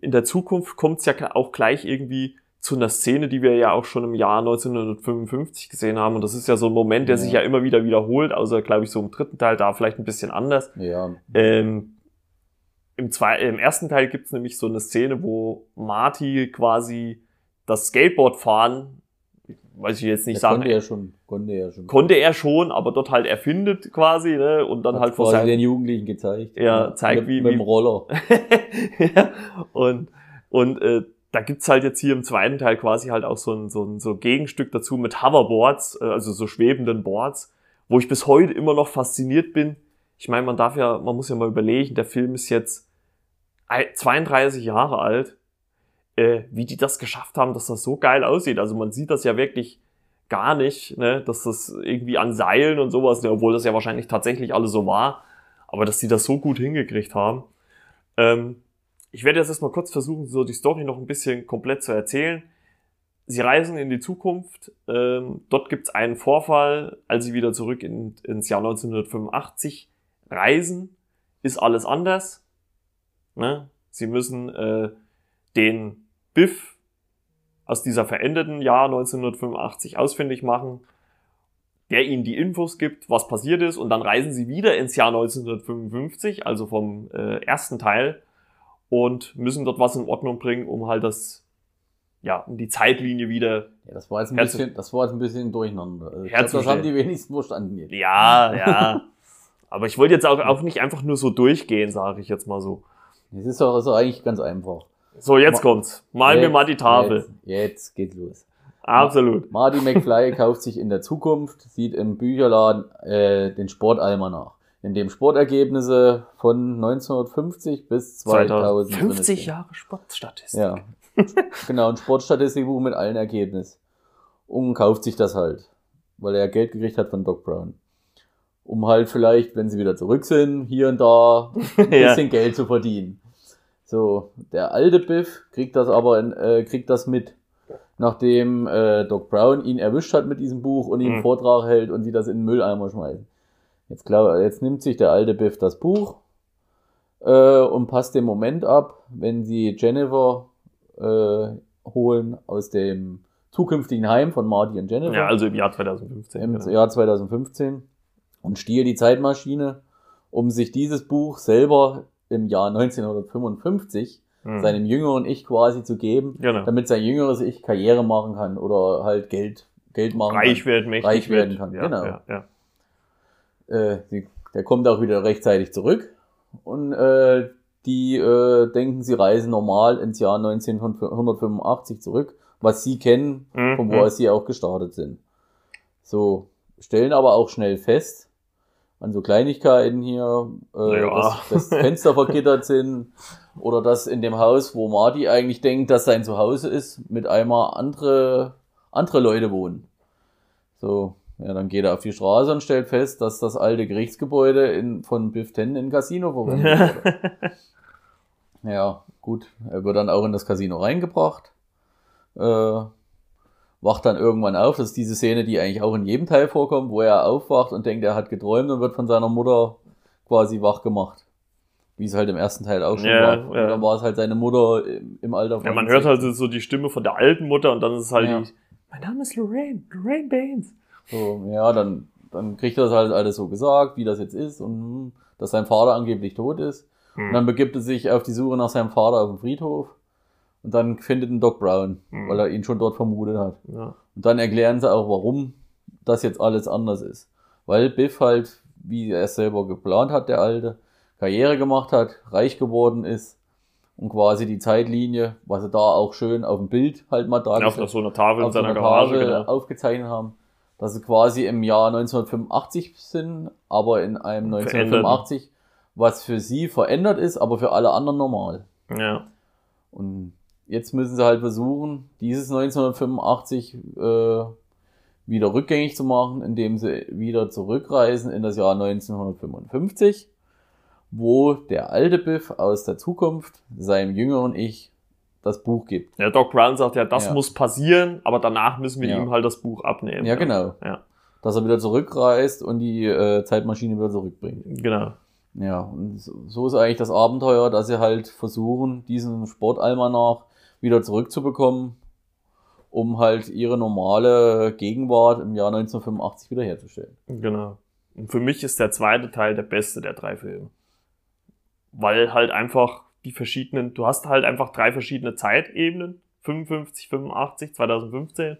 S1: in der Zukunft kommt es ja auch gleich irgendwie zu einer Szene, die wir ja auch schon im Jahr 1955 gesehen haben. Und das ist ja so ein Moment, der
S2: Ja.
S1: sich ja immer wieder wiederholt, außer glaube ich so im dritten Teil, da vielleicht ein bisschen anders.
S2: Ja,
S1: Ähm, im, zwei, Im ersten Teil gibt's nämlich so eine Szene, wo Marty quasi das Skateboard fahren, weiß ich jetzt nicht sagen,
S2: konnte er schon. Konnte er schon.
S1: konnte er schon, aber dort halt erfindet quasi, ne? Und dann
S2: Hat
S1: halt vor seinem
S2: den Jugendlichen gezeigt.
S1: Ja, zeigt,
S2: mit,
S1: wie-
S2: Mit dem Roller.
S1: ja, und und äh, da gibt's halt jetzt hier im zweiten Teil quasi halt auch so ein, so ein so Gegenstück dazu mit Hoverboards, äh, also so schwebenden Boards, wo ich bis heute immer noch fasziniert bin. Ich meine, man darf ja, man muss ja mal überlegen, der Film ist jetzt ei- 32 Jahre alt, äh, wie die das geschafft haben, dass das so geil aussieht. Also man sieht das ja wirklich gar nicht, ne, dass das irgendwie an Seilen und sowas, ne, obwohl das ja wahrscheinlich tatsächlich alles so war, aber dass die das so gut hingekriegt haben. Ähm, ich werde jetzt erstmal kurz versuchen, so die Story noch ein bisschen komplett zu erzählen. Sie reisen in die Zukunft. Ähm, dort gibt es einen Vorfall, als sie wieder zurück in, ins Jahr 1985 reisen, ist alles anders. Ne? Sie müssen äh, den Biff aus dieser veränderten Jahr 1985 ausfindig machen, der ihnen die Infos gibt, was passiert ist, und dann reisen sie wieder ins Jahr 1955, also vom äh, ersten Teil, und müssen dort was in Ordnung bringen, um halt das, ja, um die Zeitlinie wieder
S2: Ja, das war jetzt ein bisschen, das war jetzt ein bisschen durcheinander. Also ich glaub, das haben die wenigsten verstanden jetzt.
S1: Ja, ja. Aber ich wollte jetzt auch, auch nicht einfach nur so durchgehen, sage ich jetzt mal so.
S2: Das ist doch also eigentlich ganz einfach.
S1: So, jetzt
S2: Ma-
S1: kommt's. Malen wir mal die Tafel.
S2: Jetzt, jetzt geht's los.
S1: Absolut.
S2: Marty McFly kauft sich in der Zukunft, sieht im Bücherladen äh, den Sportalmanach, in dem Sportergebnisse von 1950 bis 2000 drin
S1: 50
S2: stehen.
S1: Jahre Sportstatistik.
S2: Ja. genau, ein Sportstatistikbuch mit allen Ergebnissen. Und kauft sich das halt, weil er Geld gekriegt hat von Doc Brown. Um halt vielleicht, wenn sie wieder zurück sind, hier und da ein
S1: Ja.
S2: bisschen Geld zu verdienen. So, der alte Biff kriegt das aber in, äh, kriegt das mit, nachdem äh, Doc Brown ihn erwischt hat mit diesem Buch und ihm
S1: Mhm.
S2: Vortrag hält und sie das in den Mülleimer schmeißen. Jetzt, glaub, jetzt nimmt sich der alte Biff das Buch äh, und passt den Moment ab, wenn sie Jennifer äh, holen aus dem zukünftigen Heim von Marty und Jennifer
S1: Ja, also im Jahr 2015.
S2: im
S1: genau.
S2: Jahr 2015 und stiehlt die Zeitmaschine, um sich dieses Buch selber im Jahr 1955
S1: Mhm.
S2: seinem jüngeren Ich quasi zu geben,
S1: Genau.
S2: damit sein jüngeres Ich Karriere machen kann oder halt Geld, Geld machen
S1: Reich
S2: kann.
S1: werden, mächtig
S2: Reich werden kann,
S1: Ja,
S2: genau.
S1: Ja, ja.
S2: Äh, sie, der kommt auch wieder rechtzeitig zurück und äh, die äh, denken, sie reisen normal ins Jahr 1985 zurück, was sie kennen,
S1: Mhm.
S2: von wo aus sie auch gestartet sind. So, stellen aber auch schnell fest, an so Kleinigkeiten hier, äh,
S1: Ja.
S2: dass, dass Fenster vergittert sind oder dass in dem Haus, wo Marty eigentlich denkt, dass sein Zuhause ist, mit einmal andere, andere Leute wohnen. So, ja, dann geht er auf die Straße und stellt fest, dass das alte Gerichtsgebäude in, von Biff Ten in ein Casino verwendet wurde. Ja, gut. Er wird dann auch in das Casino reingebracht. Äh, wacht dann irgendwann auf. Das ist diese Szene, die eigentlich auch in jedem Teil vorkommt, wo er aufwacht und denkt, er hat geträumt und wird von seiner Mutter quasi wach gemacht. wie es halt im ersten Teil auch schon
S1: Ja,
S2: war. Und
S1: ja.
S2: dann war es halt seine Mutter im, im Alter
S1: Ja, man hört halt so die Stimme von der alten Mutter und dann ist es halt
S2: Ja.
S1: die, mein Name ist Lorraine, Lorraine Baines.
S2: So, ja, dann, dann kriegt er das halt alles so gesagt, wie das jetzt ist und hm, dass sein Vater angeblich tot ist. Und dann begibt er sich auf die Suche nach seinem Vater auf dem Friedhof und dann findet ihn Doc Brown,
S1: Mhm.
S2: weil er ihn schon dort vermutet hat.
S1: Ja.
S2: Und dann erklären sie auch, warum das jetzt alles anders ist. Weil Biff halt, wie er es selber geplant hat, der Alte, Karriere gemacht hat, reich geworden ist und quasi die Zeitlinie, was sie da auch schön auf dem Bild halt mal
S1: Ja, auf
S2: dargestellt
S1: so einer Tafel in
S2: auf
S1: seiner
S2: einer
S1: Garage, genau.
S2: aufgezeichnet haben, dass sie quasi im Jahr 1985 sind, aber in einem
S1: Verändert.
S2: 1985, was für sie verändert ist, aber für alle anderen normal.
S1: Ja.
S2: Und jetzt müssen sie halt versuchen, dieses 1985 äh, wieder rückgängig zu machen, indem sie wieder zurückreisen in das Jahr 1955, wo der alte Biff aus der Zukunft seinem jüngeren Ich das Buch gibt.
S1: Der Doc Brown sagt ja, das
S2: Ja.
S1: muss passieren, aber danach müssen wir
S2: Ja.
S1: ihm halt das Buch abnehmen.
S2: Ja, genau.
S1: Ja,
S2: Dass er wieder zurückreist und die äh, Zeitmaschine wieder zurückbringt.
S1: genau.
S2: Ja, und so so ist eigentlich das Abenteuer, dass sie halt versuchen, diesen Sportalmanach wieder zurückzubekommen, um halt ihre normale Gegenwart im Jahr 1985 wiederherzustellen.
S1: Genau. Und für mich ist der zweite Teil der beste der drei Filme. Weil halt einfach die verschiedenen, du hast halt einfach drei verschiedene Zeitebenen. 55, 85, 2015.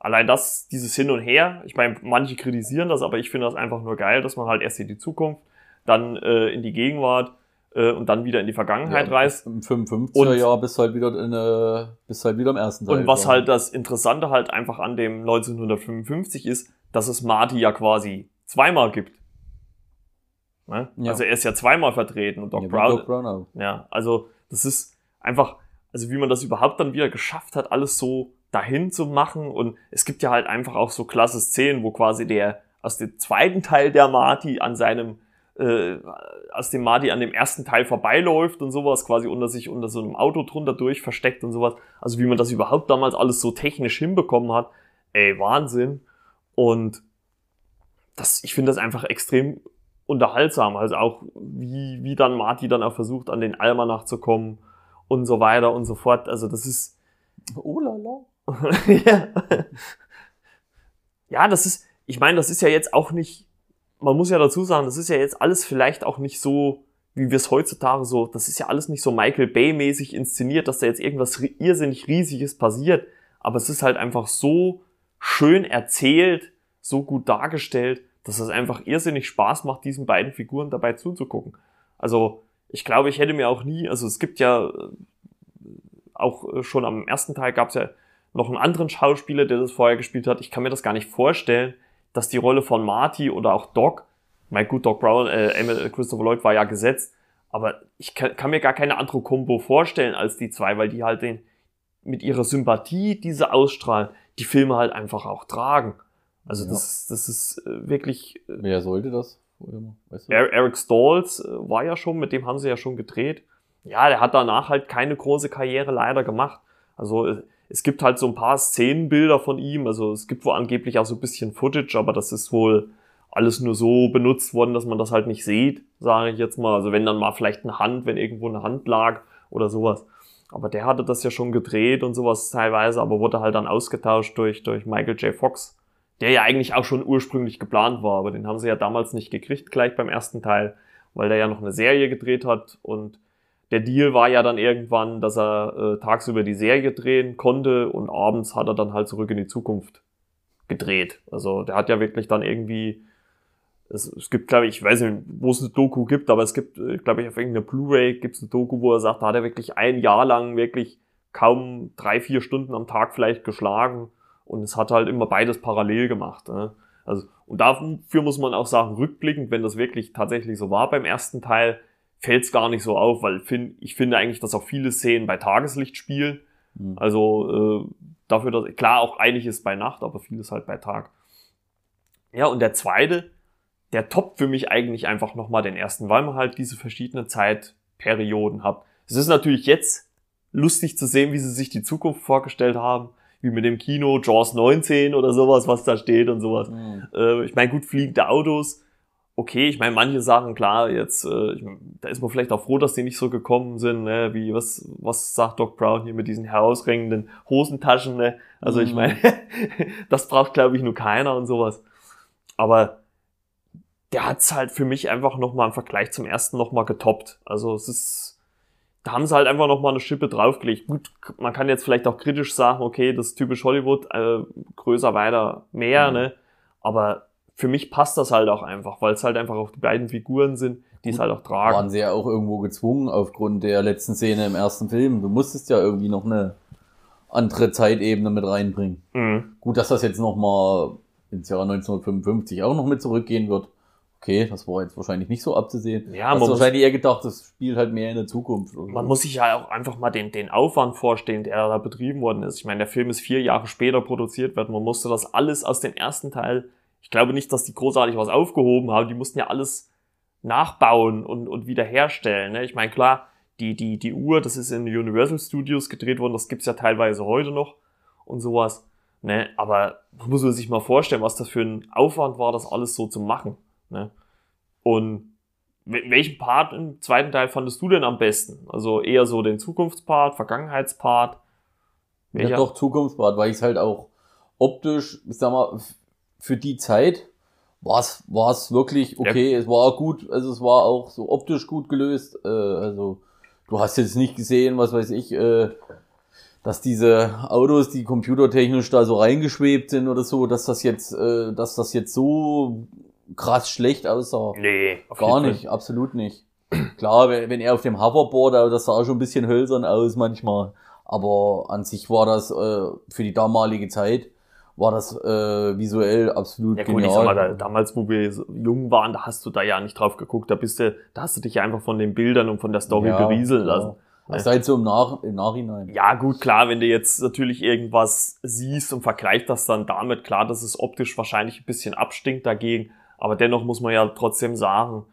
S1: Allein das, dieses Hin und Her, ich meine, manche kritisieren das, aber ich finde das einfach nur geil, dass man halt erst in die Zukunft, dann äh, in die Gegenwart äh, und dann wieder in die Vergangenheit reist.
S2: Im 55er
S1: Und-
S2: Jahr bist du halt wieder in, äh, bist halt wieder im ersten Teil.
S1: Und was
S2: dran.
S1: halt das Interessante halt einfach an dem 1955 ist, dass es Marty ja quasi zweimal gibt. Ne?
S2: Ja.
S1: Also er ist ja zweimal vertreten und Doc
S2: ja,
S1: Brown.
S2: Doc Brown auch.
S1: Ja, also das ist einfach, also wie man das überhaupt dann wieder geschafft hat, alles so dahin zu machen. Und es gibt ja halt einfach auch so klasse Szenen, wo quasi der aus dem zweiten Teil der Marty an seinem, äh, aus dem Marty an dem ersten Teil vorbeiläuft und sowas, quasi unter sich unter so einem Auto drunter durch versteckt und sowas. Also wie man das überhaupt damals alles so technisch hinbekommen hat, ey, Wahnsinn. Und das, ich finde das einfach extrem unterhaltsam. Also auch, wie, wie dann Marty dann auch versucht, an den Almanach zu kommen und so weiter und so fort. Also das ist,
S2: Oh la la.
S1: ja. ja, das ist, ich meine, das ist ja jetzt auch nicht, man muss ja dazu sagen, das ist ja jetzt alles vielleicht auch nicht so, wie wir es heutzutage so, das ist ja alles nicht so Michael Bay-mäßig inszeniert, dass da jetzt irgendwas irrsinnig Riesiges passiert. Aber es ist halt einfach so schön erzählt, so gut dargestellt, dass es einfach irrsinnig Spaß macht, diesen beiden Figuren dabei zuzugucken. Also, ich glaube, ich hätte mir auch nie, also es gibt ja äh, auch äh, schon am ersten Teil gab es ja noch einen anderen Schauspieler, der das vorher gespielt hat. Ich kann mir das gar nicht vorstellen, dass die Rolle von Marty oder auch Doc, mein gut, Doc Brown, äh, Emil, Christopher Lloyd war ja gesetzt, aber ich kann, kann mir gar keine andere Kombo vorstellen als die zwei, weil die halt den, mit ihrer Sympathie, diese ausstrahlen, die Filme halt einfach auch tragen. Also
S2: Ja.
S1: das, das ist äh, wirklich, äh,
S2: Wer sollte das? Weißt du?
S1: Er- Eric Stolz äh, war ja schon, mit dem haben sie ja schon gedreht. Ja, der hat danach halt keine große Karriere leider gemacht. Also es gibt halt so ein paar Szenenbilder von ihm. Also es gibt wohl angeblich auch so ein bisschen Footage, aber das ist wohl alles nur so benutzt worden, dass man das halt nicht sieht, sage ich jetzt mal. Also wenn dann mal vielleicht eine Hand, wenn irgendwo eine Hand lag oder sowas. Aber der hatte das ja schon gedreht und sowas teilweise, aber wurde halt dann ausgetauscht durch, durch Michael J. Fox, der ja eigentlich auch schon ursprünglich geplant war, aber den haben sie ja damals nicht gekriegt, gleich beim ersten Teil, weil der ja noch eine Serie gedreht hat und der Deal war ja dann irgendwann, dass er äh, tagsüber die Serie drehen konnte und abends hat er dann halt zurück in die Zukunft gedreht. Also der hat ja wirklich dann irgendwie, es, es gibt, glaube ich, ich weiß nicht, wo es eine Doku gibt, aber es gibt, äh, glaube ich, auf irgendeiner Blu-ray gibt es eine Doku, wo er sagt, da hat er wirklich ein Jahr lang wirklich kaum drei, vier Stunden am Tag vielleicht geschlagen und es hat halt immer beides parallel gemacht. Ne? Also, und dafür muss man auch sagen, rückblickend, wenn das wirklich tatsächlich so war beim ersten Teil, fällt es gar nicht so auf, weil fin ich finde eigentlich, dass auch viele Szenen bei Tageslicht spielen.
S2: Hm.
S1: Also äh, dafür, dass klar auch einiges bei Nacht, aber vieles halt bei Tag. Ja, und der zweite, der toppt für mich eigentlich einfach nochmal den ersten, weil man halt diese verschiedenen Zeitperioden hat. Es ist natürlich jetzt lustig zu sehen, wie sie sich die Zukunft vorgestellt haben, wie mit dem Kino Jaws 19 oder sowas, was da steht und sowas.
S2: Hm.
S1: Äh, ich meine, gut, fliegende Autos. okay, ich meine, manche Sachen, klar, jetzt, äh, da ist man vielleicht auch froh, dass die nicht so gekommen sind, ne? wie, was, was sagt Doc Brown hier mit diesen herausringenden Hosentaschen, ne? Also ich
S2: Mhm.
S1: meine, das braucht, glaube ich, nur keiner und sowas. Aber der hat's halt für mich einfach nochmal im Vergleich zum ersten nochmal getoppt. Also es ist, da haben sie halt einfach nochmal eine Schippe draufgelegt. Gut, man kann jetzt vielleicht auch kritisch sagen, okay, das ist typisch Hollywood, äh, größer, weiter, mehr,
S2: Mhm.
S1: ne? Aber für mich passt das halt auch einfach, weil es halt einfach auch die beiden Figuren sind, die es halt auch tragen.
S2: Waren sie ja auch irgendwo gezwungen aufgrund der letzten Szene im ersten Film. Du musstest ja irgendwie noch eine andere Zeitebene mit reinbringen.
S1: Mhm.
S2: Gut, dass das jetzt nochmal ins Jahr 1955 auch noch mit zurückgehen wird. Okay, das war jetzt wahrscheinlich nicht so abzusehen.
S1: Ja,
S2: Hast
S1: man
S2: du
S1: muss,
S2: wahrscheinlich eher gedacht, das spielt halt mehr in der Zukunft. oder
S1: man muss sich ja auch einfach mal den, den Aufwand vorstellen, der da betrieben worden ist. Ich meine, der Film ist vier Jahre später produziert worden. Man musste das alles aus dem ersten Teil, ich glaube nicht, dass die großartig was aufgehoben haben, die mussten ja alles nachbauen und, und wiederherstellen. Ne? Ich meine, klar, die, die, die Uhr, das ist in Universal Studios gedreht worden, das gibt's ja teilweise heute noch und sowas. Ne? Aber muss man sich mal vorstellen, was das für ein Aufwand war, das alles so zu machen. Ne? Und wel- welchen Part im zweiten Teil fandest du denn am besten? Also eher so den Zukunftspart, Vergangenheitspart?
S2: Ja,
S1: Welcher?
S2: doch, Zukunftsbad, weil ich es halt auch optisch, ich sag mal, für die Zeit war es war es wirklich okay. Es war gut, also es war auch so optisch gut gelöst. Äh, also du hast jetzt nicht gesehen, was weiß ich, äh, dass diese Autos, die computertechnisch da so reingeschwebt sind oder so, dass das jetzt, äh, dass das jetzt so krass schlecht aussah.
S1: Nee,
S2: Gar
S1: jeden Fall.
S2: nicht, absolut nicht. Klar, wenn, wenn er auf dem Hoverboard, das sah schon ein bisschen hölzern aus manchmal. Aber an sich war das äh, für die damalige Zeit, war das äh, visuell absolut
S1: Ja gut,
S2: genial.
S1: ich sag mal, da, damals, wo wir so jung waren, da hast du da ja nicht drauf geguckt. Da bist du, da hast du dich ja einfach von den Bildern und von der Story
S2: Ja,
S1: berieseln lassen.
S2: Das ist halt so im, Nach im Nachhinein.
S1: Ja, gut, klar, wenn du jetzt natürlich irgendwas siehst und vergleichst das dann damit, klar, dass es optisch wahrscheinlich ein bisschen abstinkt dagegen, aber dennoch muss man ja trotzdem sagen,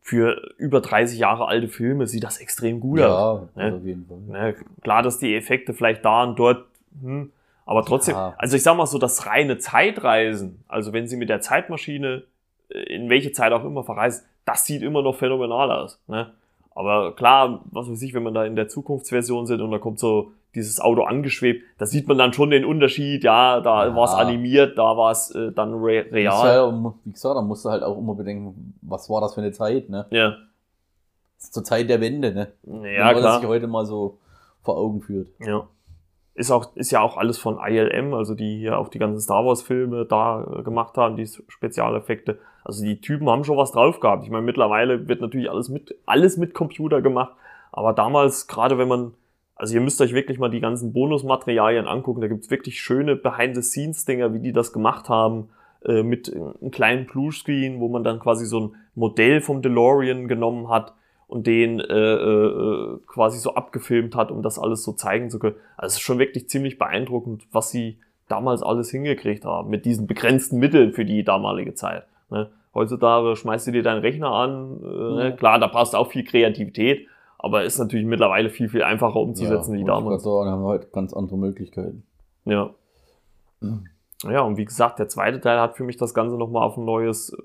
S1: für über 30 Jahre alte Filme sieht das extrem gut aus.
S2: ja,
S1: ne?
S2: auf jeden Fall.
S1: Ne, klar, dass die Effekte vielleicht da und dort, hm, aber trotzdem,
S2: Ja.
S1: also ich sag mal so, das reine Zeitreisen, also wenn sie mit der Zeitmaschine äh, in welche Zeit auch immer verreist, das sieht immer noch phänomenal aus. Ne? Aber klar, was weiß ich, wenn man da in der Zukunftsversion sind und da kommt so dieses Auto angeschwebt, da sieht man dann schon den Unterschied, ja, da
S2: Ja.
S1: war es animiert, da war es äh, dann re real.
S2: ja, wie gesagt, da musst du halt auch immer bedenken, was war das für eine Zeit, ne?
S1: Ja,
S2: Das ist zur Zeit der Wende, ne?
S1: ja
S2: Wenn man sich heute mal so vor Augen führt.
S1: Ja. Ist auch, ist ja auch alles von ILM, also die hier auch die ganzen Star Wars Filme da äh, gemacht haben, die Spezialeffekte. Also die Typen haben schon was drauf gehabt. Ich meine, mittlerweile wird natürlich alles mit, alles mit Computer gemacht. Aber damals, gerade wenn man, also ihr müsst euch wirklich mal die ganzen Bonusmaterialien angucken. Da gibt's wirklich schöne Behind-the-Scenes-Dinger, wie die das gemacht haben, äh, mit einem kleinen Bluescreen, wo man dann quasi so ein Modell vom DeLorean genommen hat und den äh, äh, quasi so abgefilmt hat, um das alles so zeigen zu können. Also es ist schon wirklich ziemlich beeindruckend, was sie damals alles hingekriegt haben, mit diesen begrenzten Mitteln für die damalige Zeit. Ne? Heutzutage schmeißt du dir deinen Rechner an, äh?
S2: Ja.
S1: klar, da brauchst du auch viel Kreativität, aber ist natürlich mittlerweile viel, viel einfacher umzusetzen wie
S2: wollte ich
S1: damals.
S2: sagen, haben wir heute ganz andere Möglichkeiten.
S1: Ja.
S2: Mhm.
S1: Ja, und wie gesagt, der zweite Teil hat für mich das Ganze nochmal auf ein neues äh,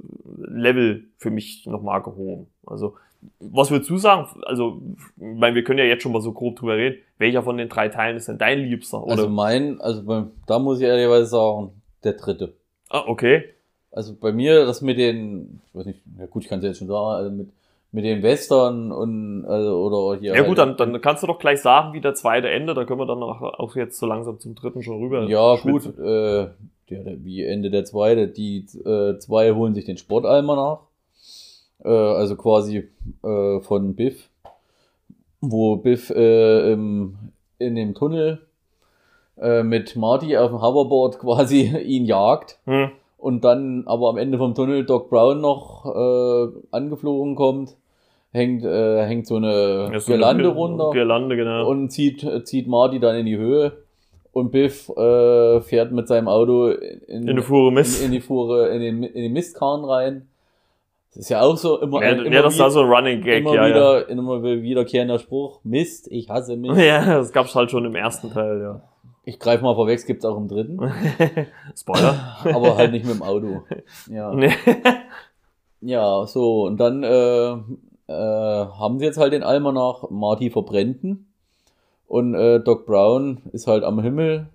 S1: Level für mich nochmal gehoben. Also, was würdest du sagen? Also, ich meine, wir können ja jetzt schon mal so grob drüber reden. Welcher von den drei Teilen ist denn dein Liebster? Oder?
S2: Also mein, also bei, da muss ich ehrlicherweise sagen, der dritte.
S1: ah, okay.
S2: Also bei mir, das mit den, ich weiß nicht, ja gut, ich kann es jetzt schon sagen, also mit, mit den Western und, also, oder hier.
S1: Ja gut, dann,
S2: halt-
S1: dann kannst du doch gleich sagen, wie der zweite Ende. Da können wir dann auch, jetzt so langsam zum dritten schon rüber.
S2: Ja,
S1: schwitzen.
S2: gut, äh, der, wie Ende der zweite. Die äh, zwei holen sich den Sportalmer nach. Äh, also quasi äh, von Biff, wo Biff äh, im, in dem Tunnel äh, mit Marty auf dem Hoverboard quasi ihn jagt.
S1: Hm.
S2: Und dann aber am Ende vom Tunnel Doc Brown noch äh, angeflogen kommt, hängt, äh, hängt so eine
S1: Ja, so eine
S2: Girlande
S1: Gir-
S2: runter
S1: Girlande, genau.
S2: und zieht, zieht Marty dann in die Höhe. Und Biff äh, fährt mit seinem Auto in,
S1: in eine Fuhre Mist.
S2: in, in die Fuhre, in den, in den Mistkarren rein. Das ist ja auch so immer,
S1: ja,
S2: immer,
S1: ja, das war
S2: wieder,
S1: so ein Running Gag,
S2: immer
S1: ja,
S2: wieder, immer wiederkehrender Spruch. Mist, ich hasse Mist.
S1: ja. Ja, das gab's halt schon im ersten Teil, ja.
S2: Ich greife mal vorweg, es gibt's auch im dritten.
S1: Spoiler.
S2: aber halt nicht mit dem Auto. Ja.
S1: Nee.
S2: Ja, so, und dann äh, äh, haben sie jetzt halt den Almanach, Marty verbrennten. Und äh, Doc Brown ist halt am Himmel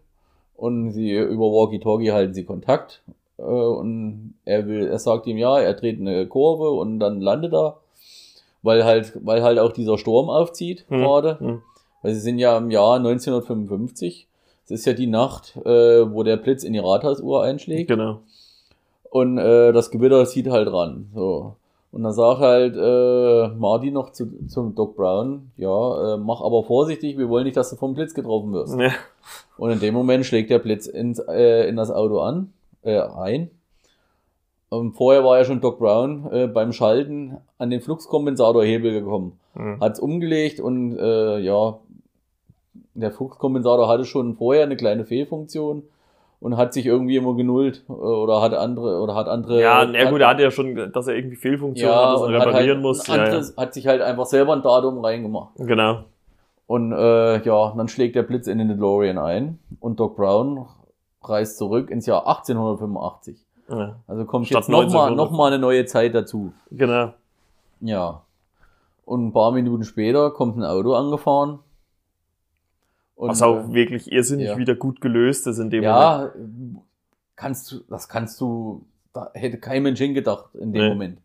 S2: und sie über Walkie-Talkie halten sie Kontakt. Äh, und er will, er sagt ihm ja, er dreht eine Kurve und dann landet er, weil halt, weil halt auch dieser Sturm aufzieht
S1: Hm.
S2: gerade.
S1: Hm.
S2: Weil sie sind ja im Jahr 1955. Das ist ja die Nacht, äh, wo der Blitz in die Rathausuhr einschlägt.
S1: Genau.
S2: Und äh, das Gewitter zieht halt ran. So. Und dann sagt halt äh, Marty noch zu, zum Doc Brown, ja, äh, mach aber vorsichtig, wir wollen nicht, dass du vom Blitz getroffen wirst.
S1: Ja.
S2: Und in dem Moment schlägt der Blitz ins, äh, in das Auto an, äh, ein. Und vorher war ja schon Doc Brown äh, beim Schalten an den Fluxkompensatorhebel gekommen.
S1: Hm.
S2: Hat's umgelegt und äh, ja, der Fluxkompensator hatte schon vorher eine kleine Fehlfunktion und hat sich irgendwie immer genullt äh, oder hat andere oder hat andere
S1: Ja, na gut, er hatte ja schon, dass er irgendwie Fehlfunktionen hat, dass er
S2: und hat
S1: reparieren
S2: halt
S1: muss.
S2: ein
S1: Ja, ja.
S2: anderes, hat sich halt einfach selber ein Datum reingemacht.
S1: Genau.
S2: Und äh, ja, dann schlägt der Blitz in den DeLorean ein und Doc Brown reist zurück ins Jahr 1885.
S1: Ja.
S2: Also kommt
S1: Statt
S2: jetzt nochmal
S1: 1900.
S2: noch mal eine neue Zeit dazu.
S1: Genau.
S2: Ja. Und ein paar Minuten später kommt ein Auto angefahren. Und,
S1: Was auch wirklich irrsinnig
S2: ja.
S1: wieder gut gelöst ist in dem
S2: äh, ja, kannst du, das kannst du, da hätte kein Mensch hingedacht in dem
S1: Nee.
S2: Moment.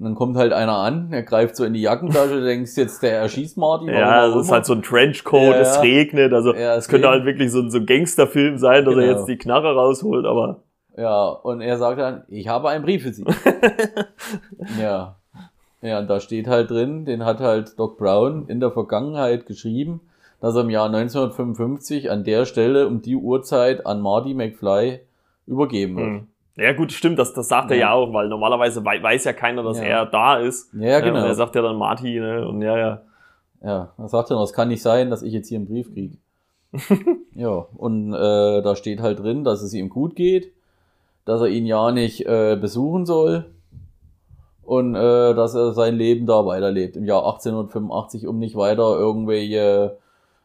S2: Und dann kommt halt einer an, er greift so in die Jackentasche, denkst jetzt, der erschießt Marty.
S1: Moment.
S2: warum
S1: Ja, das ist halt so ein Trenchcoat,
S2: Ja,
S1: es
S2: ja.
S1: regnet, also
S2: Ja,
S1: es könnte halt wirklich so ein, so ein Gangsterfilm sein, dass er
S2: Genau.
S1: jetzt die Knarre rausholt, aber
S2: Ja, und er sagt dann, ich habe einen Brief für Sie. ja. Ja, und da steht halt drin, den hat halt Doc Brown in der Vergangenheit geschrieben, dass er im Jahr 1955 an der Stelle um die Uhrzeit an Marty McFly übergeben wird.
S1: hm. ja gut, stimmt, das, das sagt er
S2: Ja.
S1: ja auch, weil normalerweise wei weiß ja keiner, dass
S2: Ja.
S1: er da ist.
S2: Ja, genau.
S1: Und er sagt ja dann Marty, ne? Und ja, ja.
S2: Ja, er sagt dann, das kann nicht sein, dass ich jetzt hier einen Brief kriege. ja, und äh, da steht halt drin, dass es ihm gut geht, dass er ihn ja nicht äh, besuchen soll und äh, dass er sein Leben da weiterlebt im Jahr 1885, um nicht weiter irgendwelche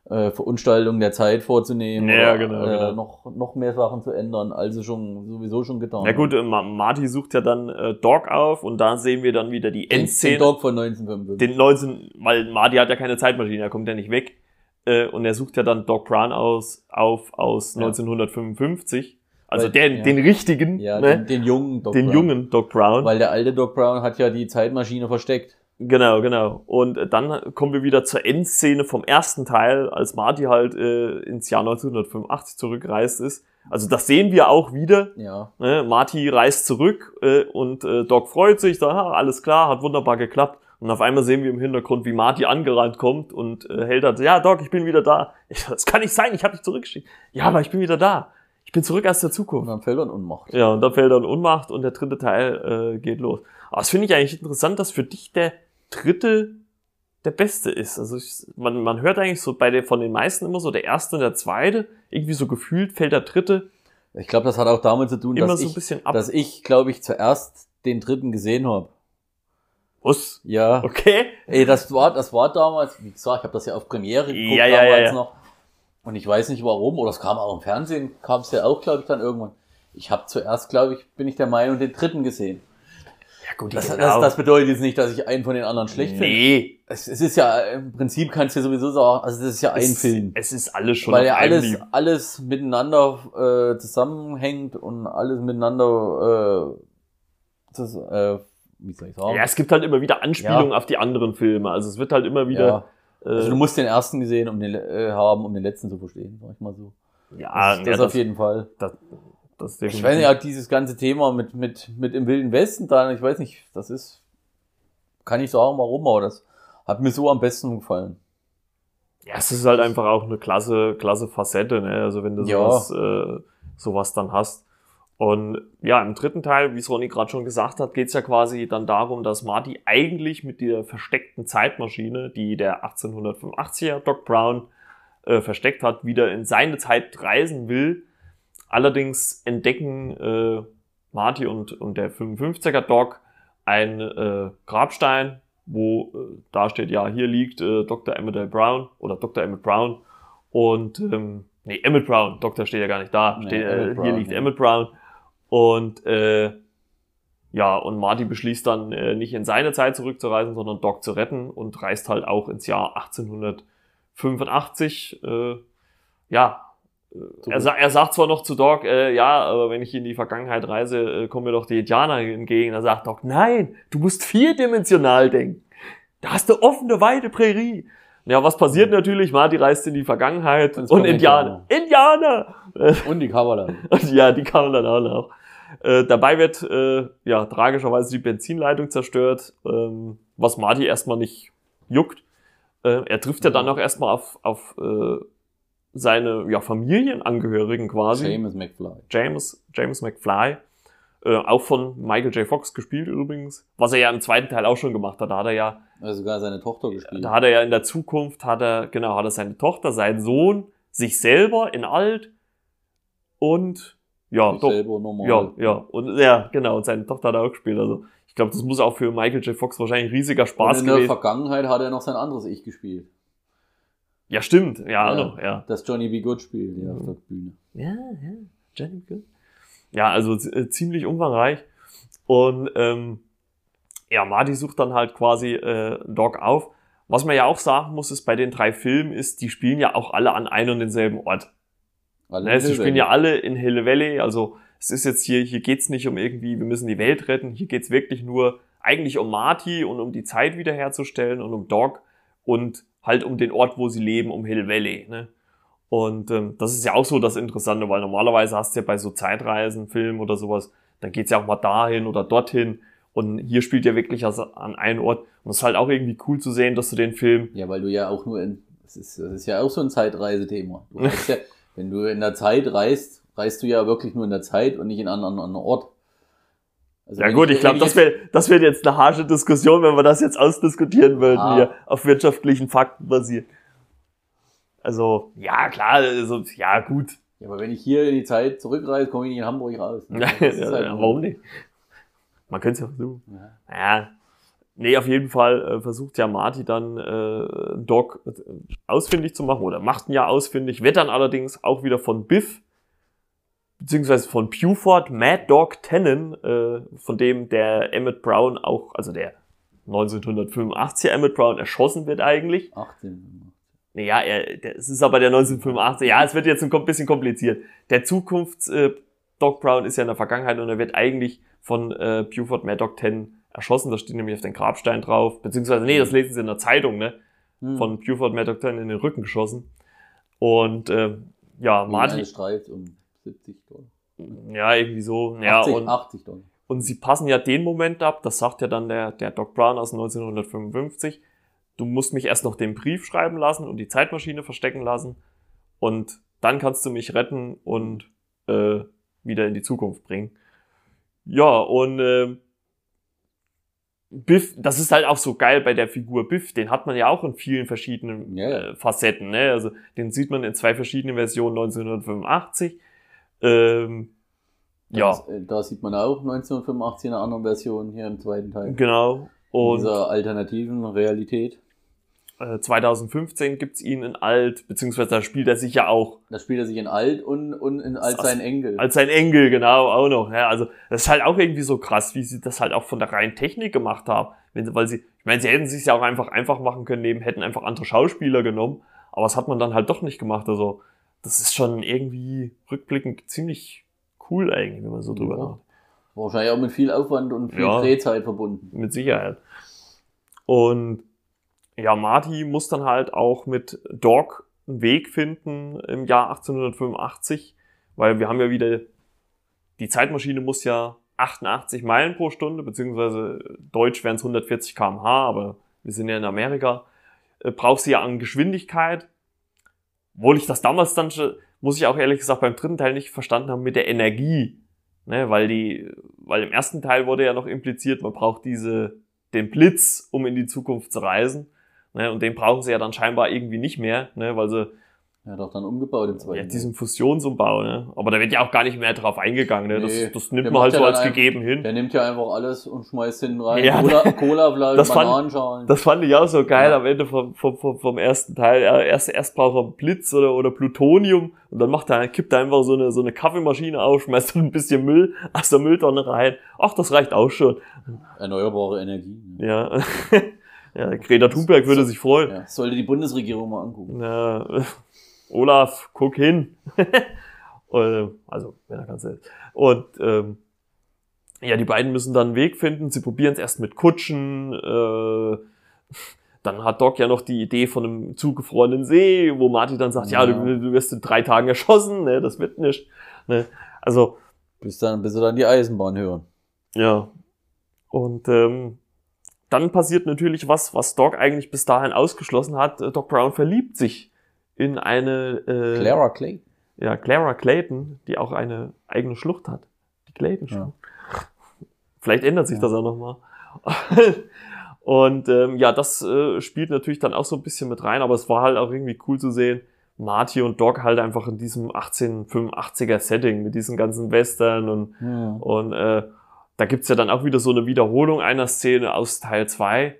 S2: äh, Verunstaltungen der Zeit vorzunehmen
S1: Ja,
S2: oder
S1: genau,
S2: äh,
S1: genau.
S2: noch, noch mehr Sachen zu ändern, als sie schon sowieso schon getan
S1: Na gut, äh, Ma- Marty sucht ja dann äh, Doc auf und da sehen wir dann wieder die
S2: den, den
S1: Endszene.
S2: Dog von 1955.
S1: den 19, weil Marty hat ja keine Zeitmaschine, er kommt ja nicht weg. Äh, und er sucht ja dann Doc Brown aus, auf aus
S2: Ja.
S1: 1955. Also
S2: Weil-
S1: den,
S2: ja.
S1: den richtigen,
S2: ja,
S1: ne?
S2: den, den jungen Doc
S1: den
S2: Brown.
S1: jungen Doc Brown.
S2: Weil der alte Doc Brown hat ja die Zeitmaschine versteckt.
S1: Genau, genau. Und dann kommen wir wieder zur Endszene vom ersten Teil, als Marty halt äh, ins Jahr 1985 zurückgereist ist. Also das sehen wir auch wieder.
S2: Ja.
S1: Ne? Marty reist zurück äh, und äh, Doc freut sich, da alles klar, hat wunderbar geklappt. Und auf einmal sehen wir im Hintergrund, wie Marty angerannt kommt und äh, hält halt, ja Doc, ich bin wieder da. Ich, das kann nicht sein, ich habe dich zurückgeschickt. Ja, aber ich bin wieder da. Ich bin zurück aus der
S2: Und
S1: Zukunft.
S2: dann fällt er in Unmacht.
S1: Ja, und dann fällt er in Unmacht und der dritte Teil äh, geht los. Aber das finde ich eigentlich interessant, dass für dich der dritte der beste ist. Also ich, man, man hört eigentlich so bei der, von den meisten immer so der erste und der zweite. Irgendwie so gefühlt fällt der dritte
S2: Ich glaube, das hat auch damit zu tun, dass
S1: so
S2: ich, dass ich, glaube ich, zuerst den dritten gesehen habe.
S1: Was?
S2: Ja.
S1: Okay.
S2: Ey, das war, das war damals, wie gesagt, ich habe das ja auf Premiere geguckt
S1: Ja, ja, ja,
S2: damals
S1: ja.
S2: noch. Und ich weiß nicht warum, oder es kam auch im Fernsehen, kam es ja auch, glaube ich, dann irgendwann. Ich habe zuerst, glaube ich, bin ich der Meinung, den dritten gesehen.
S1: Ja gut,
S2: Das,
S1: genau.
S2: das, das bedeutet jetzt nicht, dass ich einen von den anderen schlecht finde.
S1: nee.
S2: Es, es ist ja, im Prinzip kannst du ja sowieso sagen, also das ist ja ein
S1: es,
S2: Film.
S1: Es ist alles schon
S2: Weil ja alles, alles miteinander äh, zusammenhängt und alles miteinander, äh, das, äh, wie soll ich sagen?
S1: Ja, es gibt halt immer wieder Anspielungen auf die anderen Filme. Also es wird halt immer wieder.
S2: Ja.
S1: äh,
S2: Also du musst den ersten gesehen um den, äh, haben, um den letzten zu verstehen, sag ich mal so.
S1: ja,
S2: das,
S1: ja,
S2: das auf jeden Fall.
S1: das, das ist
S2: Ich weiß nicht, auch dieses ganze Thema mit, mit, mit im Wilden Westen da, ich weiß nicht, das ist, kann ich sagen, warum, aber das hat mir so am besten gefallen.
S1: Ja, es ist halt einfach auch eine klasse, klasse Facette, ne? Also wenn du
S2: Ja.
S1: sowas, äh, sowas dann hast. Und ja, im dritten Teil, wie es Ronny gerade schon gesagt hat, geht's ja quasi dann darum, dass Marty eigentlich mit der versteckten Zeitmaschine, die der 1885er Doc Brown äh, versteckt hat, wieder in seine Zeit reisen will. Allerdings entdecken äh, Marty und, und der 55er Doc einen äh, Grabstein, wo äh, da steht, ja, hier liegt äh, Dr. Emmett. Brown oder Dr. Emmett Brown und ähm, nee, Emmett Brown, Doktor steht ja gar nicht da,
S2: Nee,
S1: steht, äh,
S2: Emmett
S1: hier
S2: Brown,
S1: liegt
S2: ja.
S1: Emmett Brown und äh, ja, und Marty beschließt dann äh, nicht in seine Zeit zurückzureisen, sondern Doc zu retten und reist halt auch ins Jahr 1885. Äh, ja, äh, er, er sagt zwar noch zu Doc, äh, ja, aber wenn ich in die Vergangenheit reise, äh, kommen mir doch die Indianer entgegen. Er sagt Doc, nein, du musst vierdimensional denken. Da hast du offene, weite Prärie. Ja, was passiert natürlich? Marty reist in die Vergangenheit und, und Indianer. Indianer!
S2: Und die.
S1: Und ja, die man dann auch noch. Äh, dabei wird äh, ja tragischerweise die Benzinleitung zerstört, ähm, was Marty erstmal nicht juckt. Äh, er trifft ja dann auch erstmal auf, auf äh, seine ja, Familienangehörigen quasi.
S2: James McFly.
S1: James, James McFly. Äh, auch von Michael J. Fox gespielt übrigens. Was er ja im zweiten Teil auch schon gemacht hat. Da hat er ja.
S2: Also sogar seine Tochter gespielt.
S1: Da hat er ja in der Zukunft, hat er, genau, hat er seine Tochter, seinen Sohn, sich selber in alt und ja,
S2: Sich
S1: doch.
S2: selber normal.
S1: Ja, ja. Und ja, genau, und seine Tochter hat er auch gespielt. Also ich glaube, das muss auch für Michael J. Fox wahrscheinlich ein riesiger Spaß
S2: und in der
S1: gewesen.
S2: Vergangenheit hat er noch sein anderes Ich gespielt.
S1: Ja, stimmt. Ja,
S2: Ja.
S1: noch, ja.
S2: Das Johnny B. Good spielt, ja, auf der Bühne.
S1: Ja, ja. Jenny Good. Ja, also äh, ziemlich umfangreich. Und ähm, ja, Marty sucht dann halt quasi äh, Doc auf. Was man ja auch sagen muss, ist bei den drei Filmen ist, die spielen ja auch alle an einem und denselben Ort.
S2: Alle
S1: Ne, sie spielen ja alle in Hill Valley, also es ist jetzt hier, hier geht's nicht um irgendwie, wir müssen die Welt retten, hier geht's wirklich nur eigentlich um Marty und um die Zeit wiederherzustellen und um Doc und halt um den Ort, wo sie leben, um Hill Valley. Ne? Und ähm, das ist ja auch so das Interessante, weil normalerweise hast du ja bei so Zeitreisen, Filmen oder sowas, dann geht's ja auch mal dahin oder dorthin und hier spielt ja wirklich also an einen Ort und es ist halt auch irgendwie cool zu sehen, dass du den Film
S2: Ja, weil du ja auch nur in, das ist, das ist ja auch so ein Zeitreisethema. Du ja, wenn du in der Zeit reist, reist du ja wirklich nur in der Zeit und nicht in einem anderen Ort. Also
S1: Ja gut, ich glaube, das wäre das wär jetzt eine harsche Diskussion, wenn wir das jetzt ausdiskutieren würden,
S2: Ah.
S1: hier auf wirtschaftlichen Fakten basiert. Also, ja, klar, also, ja, gut.
S2: Ja, aber wenn ich hier in die Zeit zurückreise, komme ich nicht in Hamburg raus.
S1: Ja,
S2: Das ist halt nur-
S1: warum nicht? Man könnte es ja versuchen.
S2: Ja.
S1: Ja. Nee, auf jeden Fall äh, versucht ja Marty dann äh, Doc äh, ausfindig zu machen oder macht ihn ja ausfindig, wird dann allerdings auch wieder von Biff beziehungsweise von Buford Mad Dog Tannen, äh, von dem der Emmett Brown auch, also der 1985er Emmett Brown erschossen wird eigentlich.
S2: 18.
S1: Naja, er, es ist aber der 1985. Ja, es wird jetzt ein bisschen kompliziert. Der Zukunfts äh, Doc Brown ist ja in der Vergangenheit und er wird eigentlich von äh, Buford Mad Dog 10 erschossen. Das steht nämlich auf den Grabstein drauf. Beziehungsweise, nee, das lesen sie in der Zeitung, ne?
S2: Hm.
S1: Von Buford Mad Dog 10 in den Rücken geschossen. Und äh, ja,
S2: Martin.
S1: Marty,
S2: Streift um 70 Dollar.
S1: ja, irgendwie so. Ja,
S2: 80,
S1: und,
S2: 80 Dollar.
S1: und sie passen ja den Moment ab, das sagt ja dann der, der Doc Brown aus 1955. Du musst mich erst noch den Brief schreiben lassen und die Zeitmaschine verstecken lassen und dann kannst du mich retten und äh, wieder in die Zukunft bringen. Ja, und äh, Biff, das ist halt auch so geil bei der Figur Biff, den hat man ja auch in vielen verschiedenen
S2: ja.
S1: äh, Facetten. Ne? Also den sieht man in zwei verschiedenen Versionen 1985. Ähm, ja,
S2: Das, äh, da sieht man auch 1985 in einer anderen Version hier im zweiten Teil.
S1: genau.
S2: In
S1: Und
S2: dieser alternativen Realität.
S1: äh, 2015 gibt's ihn in alt, beziehungsweise da spielt er sich ja auch
S2: Da spielt er sich in alt und, und in als
S1: Das-
S2: sein Enkel.
S1: als sein Engel, genau, auch noch. Ja, also das ist halt auch irgendwie so krass, wie sie das halt auch von der reinen Technik gemacht haben. Wenn, sie- weil sie, ich meine, sie hätten sich ja auch einfach einfach machen können, eben hätten einfach andere Schauspieler genommen, aber das hat man dann halt doch nicht gemacht. Also das ist schon irgendwie rückblickend ziemlich cool eigentlich, wenn man so drüber
S2: Ja.
S1: nachdenkt.
S2: Wahrscheinlich auch mit viel Aufwand und viel
S1: Ja.
S2: Drehzeit verbunden.
S1: Mit Sicherheit. Und ja, Marty muss dann halt auch mit Doc einen Weg finden im Jahr 1885, weil wir haben ja wieder, die Zeitmaschine muss ja 88 Meilen pro Stunde, beziehungsweise deutsch wären es 140 kmh, aber wir sind ja in Amerika, äh, braucht sie ja an Geschwindigkeit. Obwohl ich das damals dann schon, muss ich auch ehrlich gesagt beim dritten Teil nicht verstanden haben mit der Energie. Ne, weil die, weil im ersten Teil wurde ja noch impliziert, man braucht diese, den Blitz, um in die Zukunft zu reisen. Ne, und den brauchen sie ja dann scheinbar irgendwie nicht mehr, ne, weil sie
S2: Er hat auch dann umgebaut im
S1: Ja,
S2: zweiten.
S1: diesen Fusionsumbau, ne? Aber da wird ja auch gar nicht mehr drauf eingegangen, ne? Das,
S2: Nee,
S1: das nimmt man halt so
S2: ja
S1: als gegeben hin.
S2: Der nimmt ja einfach alles und schmeißt hinten rein.
S1: Ja.
S2: Cola,
S1: fand-
S2: Bananenschalen.
S1: Das fand ich auch so geil
S2: Ja.
S1: am Ende vom, vom, vom, vom ersten Teil. Ja, erst, erst braucht er Blitz oder, oder Plutonium und dann macht er, kippt er einfach so eine, so eine Kaffeemaschine auf, schmeißt ein bisschen Müll aus der Mülltonne rein. Ach, das reicht auch schon.
S2: Erneuerbare Energie.
S1: Ja. ja, Greta Thunberg würde sich freuen.
S2: Ja, sollte die Bundesregierung mal angucken.
S1: Ja, Olaf, guck hin. Und, also, wenn er ganz ist. Und ähm, ja, die beiden müssen dann einen Weg finden. Sie probieren es erst mit Kutschen. Äh, dann hat Doc ja noch die Idee von einem zugefrorenen See, wo Marty dann sagt, ja,
S2: Ja.
S1: du, du wirst in drei Tagen erschossen, ne, das wird nicht. Ne? Also,
S2: Bis dann, bis sie dann die Eisenbahn hören.
S1: ja. Und ähm, dann passiert natürlich was, was Doc eigentlich bis dahin ausgeschlossen hat. Äh, Doc Brown verliebt sich in eine äh,
S2: Clara Clay.
S1: ja, Clara Clayton, die auch eine eigene Schlucht hat. Die Clayton-Schlucht. Vielleicht ändert sich
S2: Ja.
S1: das auch nochmal. Und ähm, ja, das äh, spielt natürlich dann auch so ein bisschen mit rein, aber es war halt auch irgendwie cool zu sehen, Marty und Doc halt einfach in diesem 1885er Setting mit diesen ganzen Western und,
S2: Ja.
S1: und äh, da gibt's ja dann auch wieder so eine Wiederholung einer Szene aus Teil 2,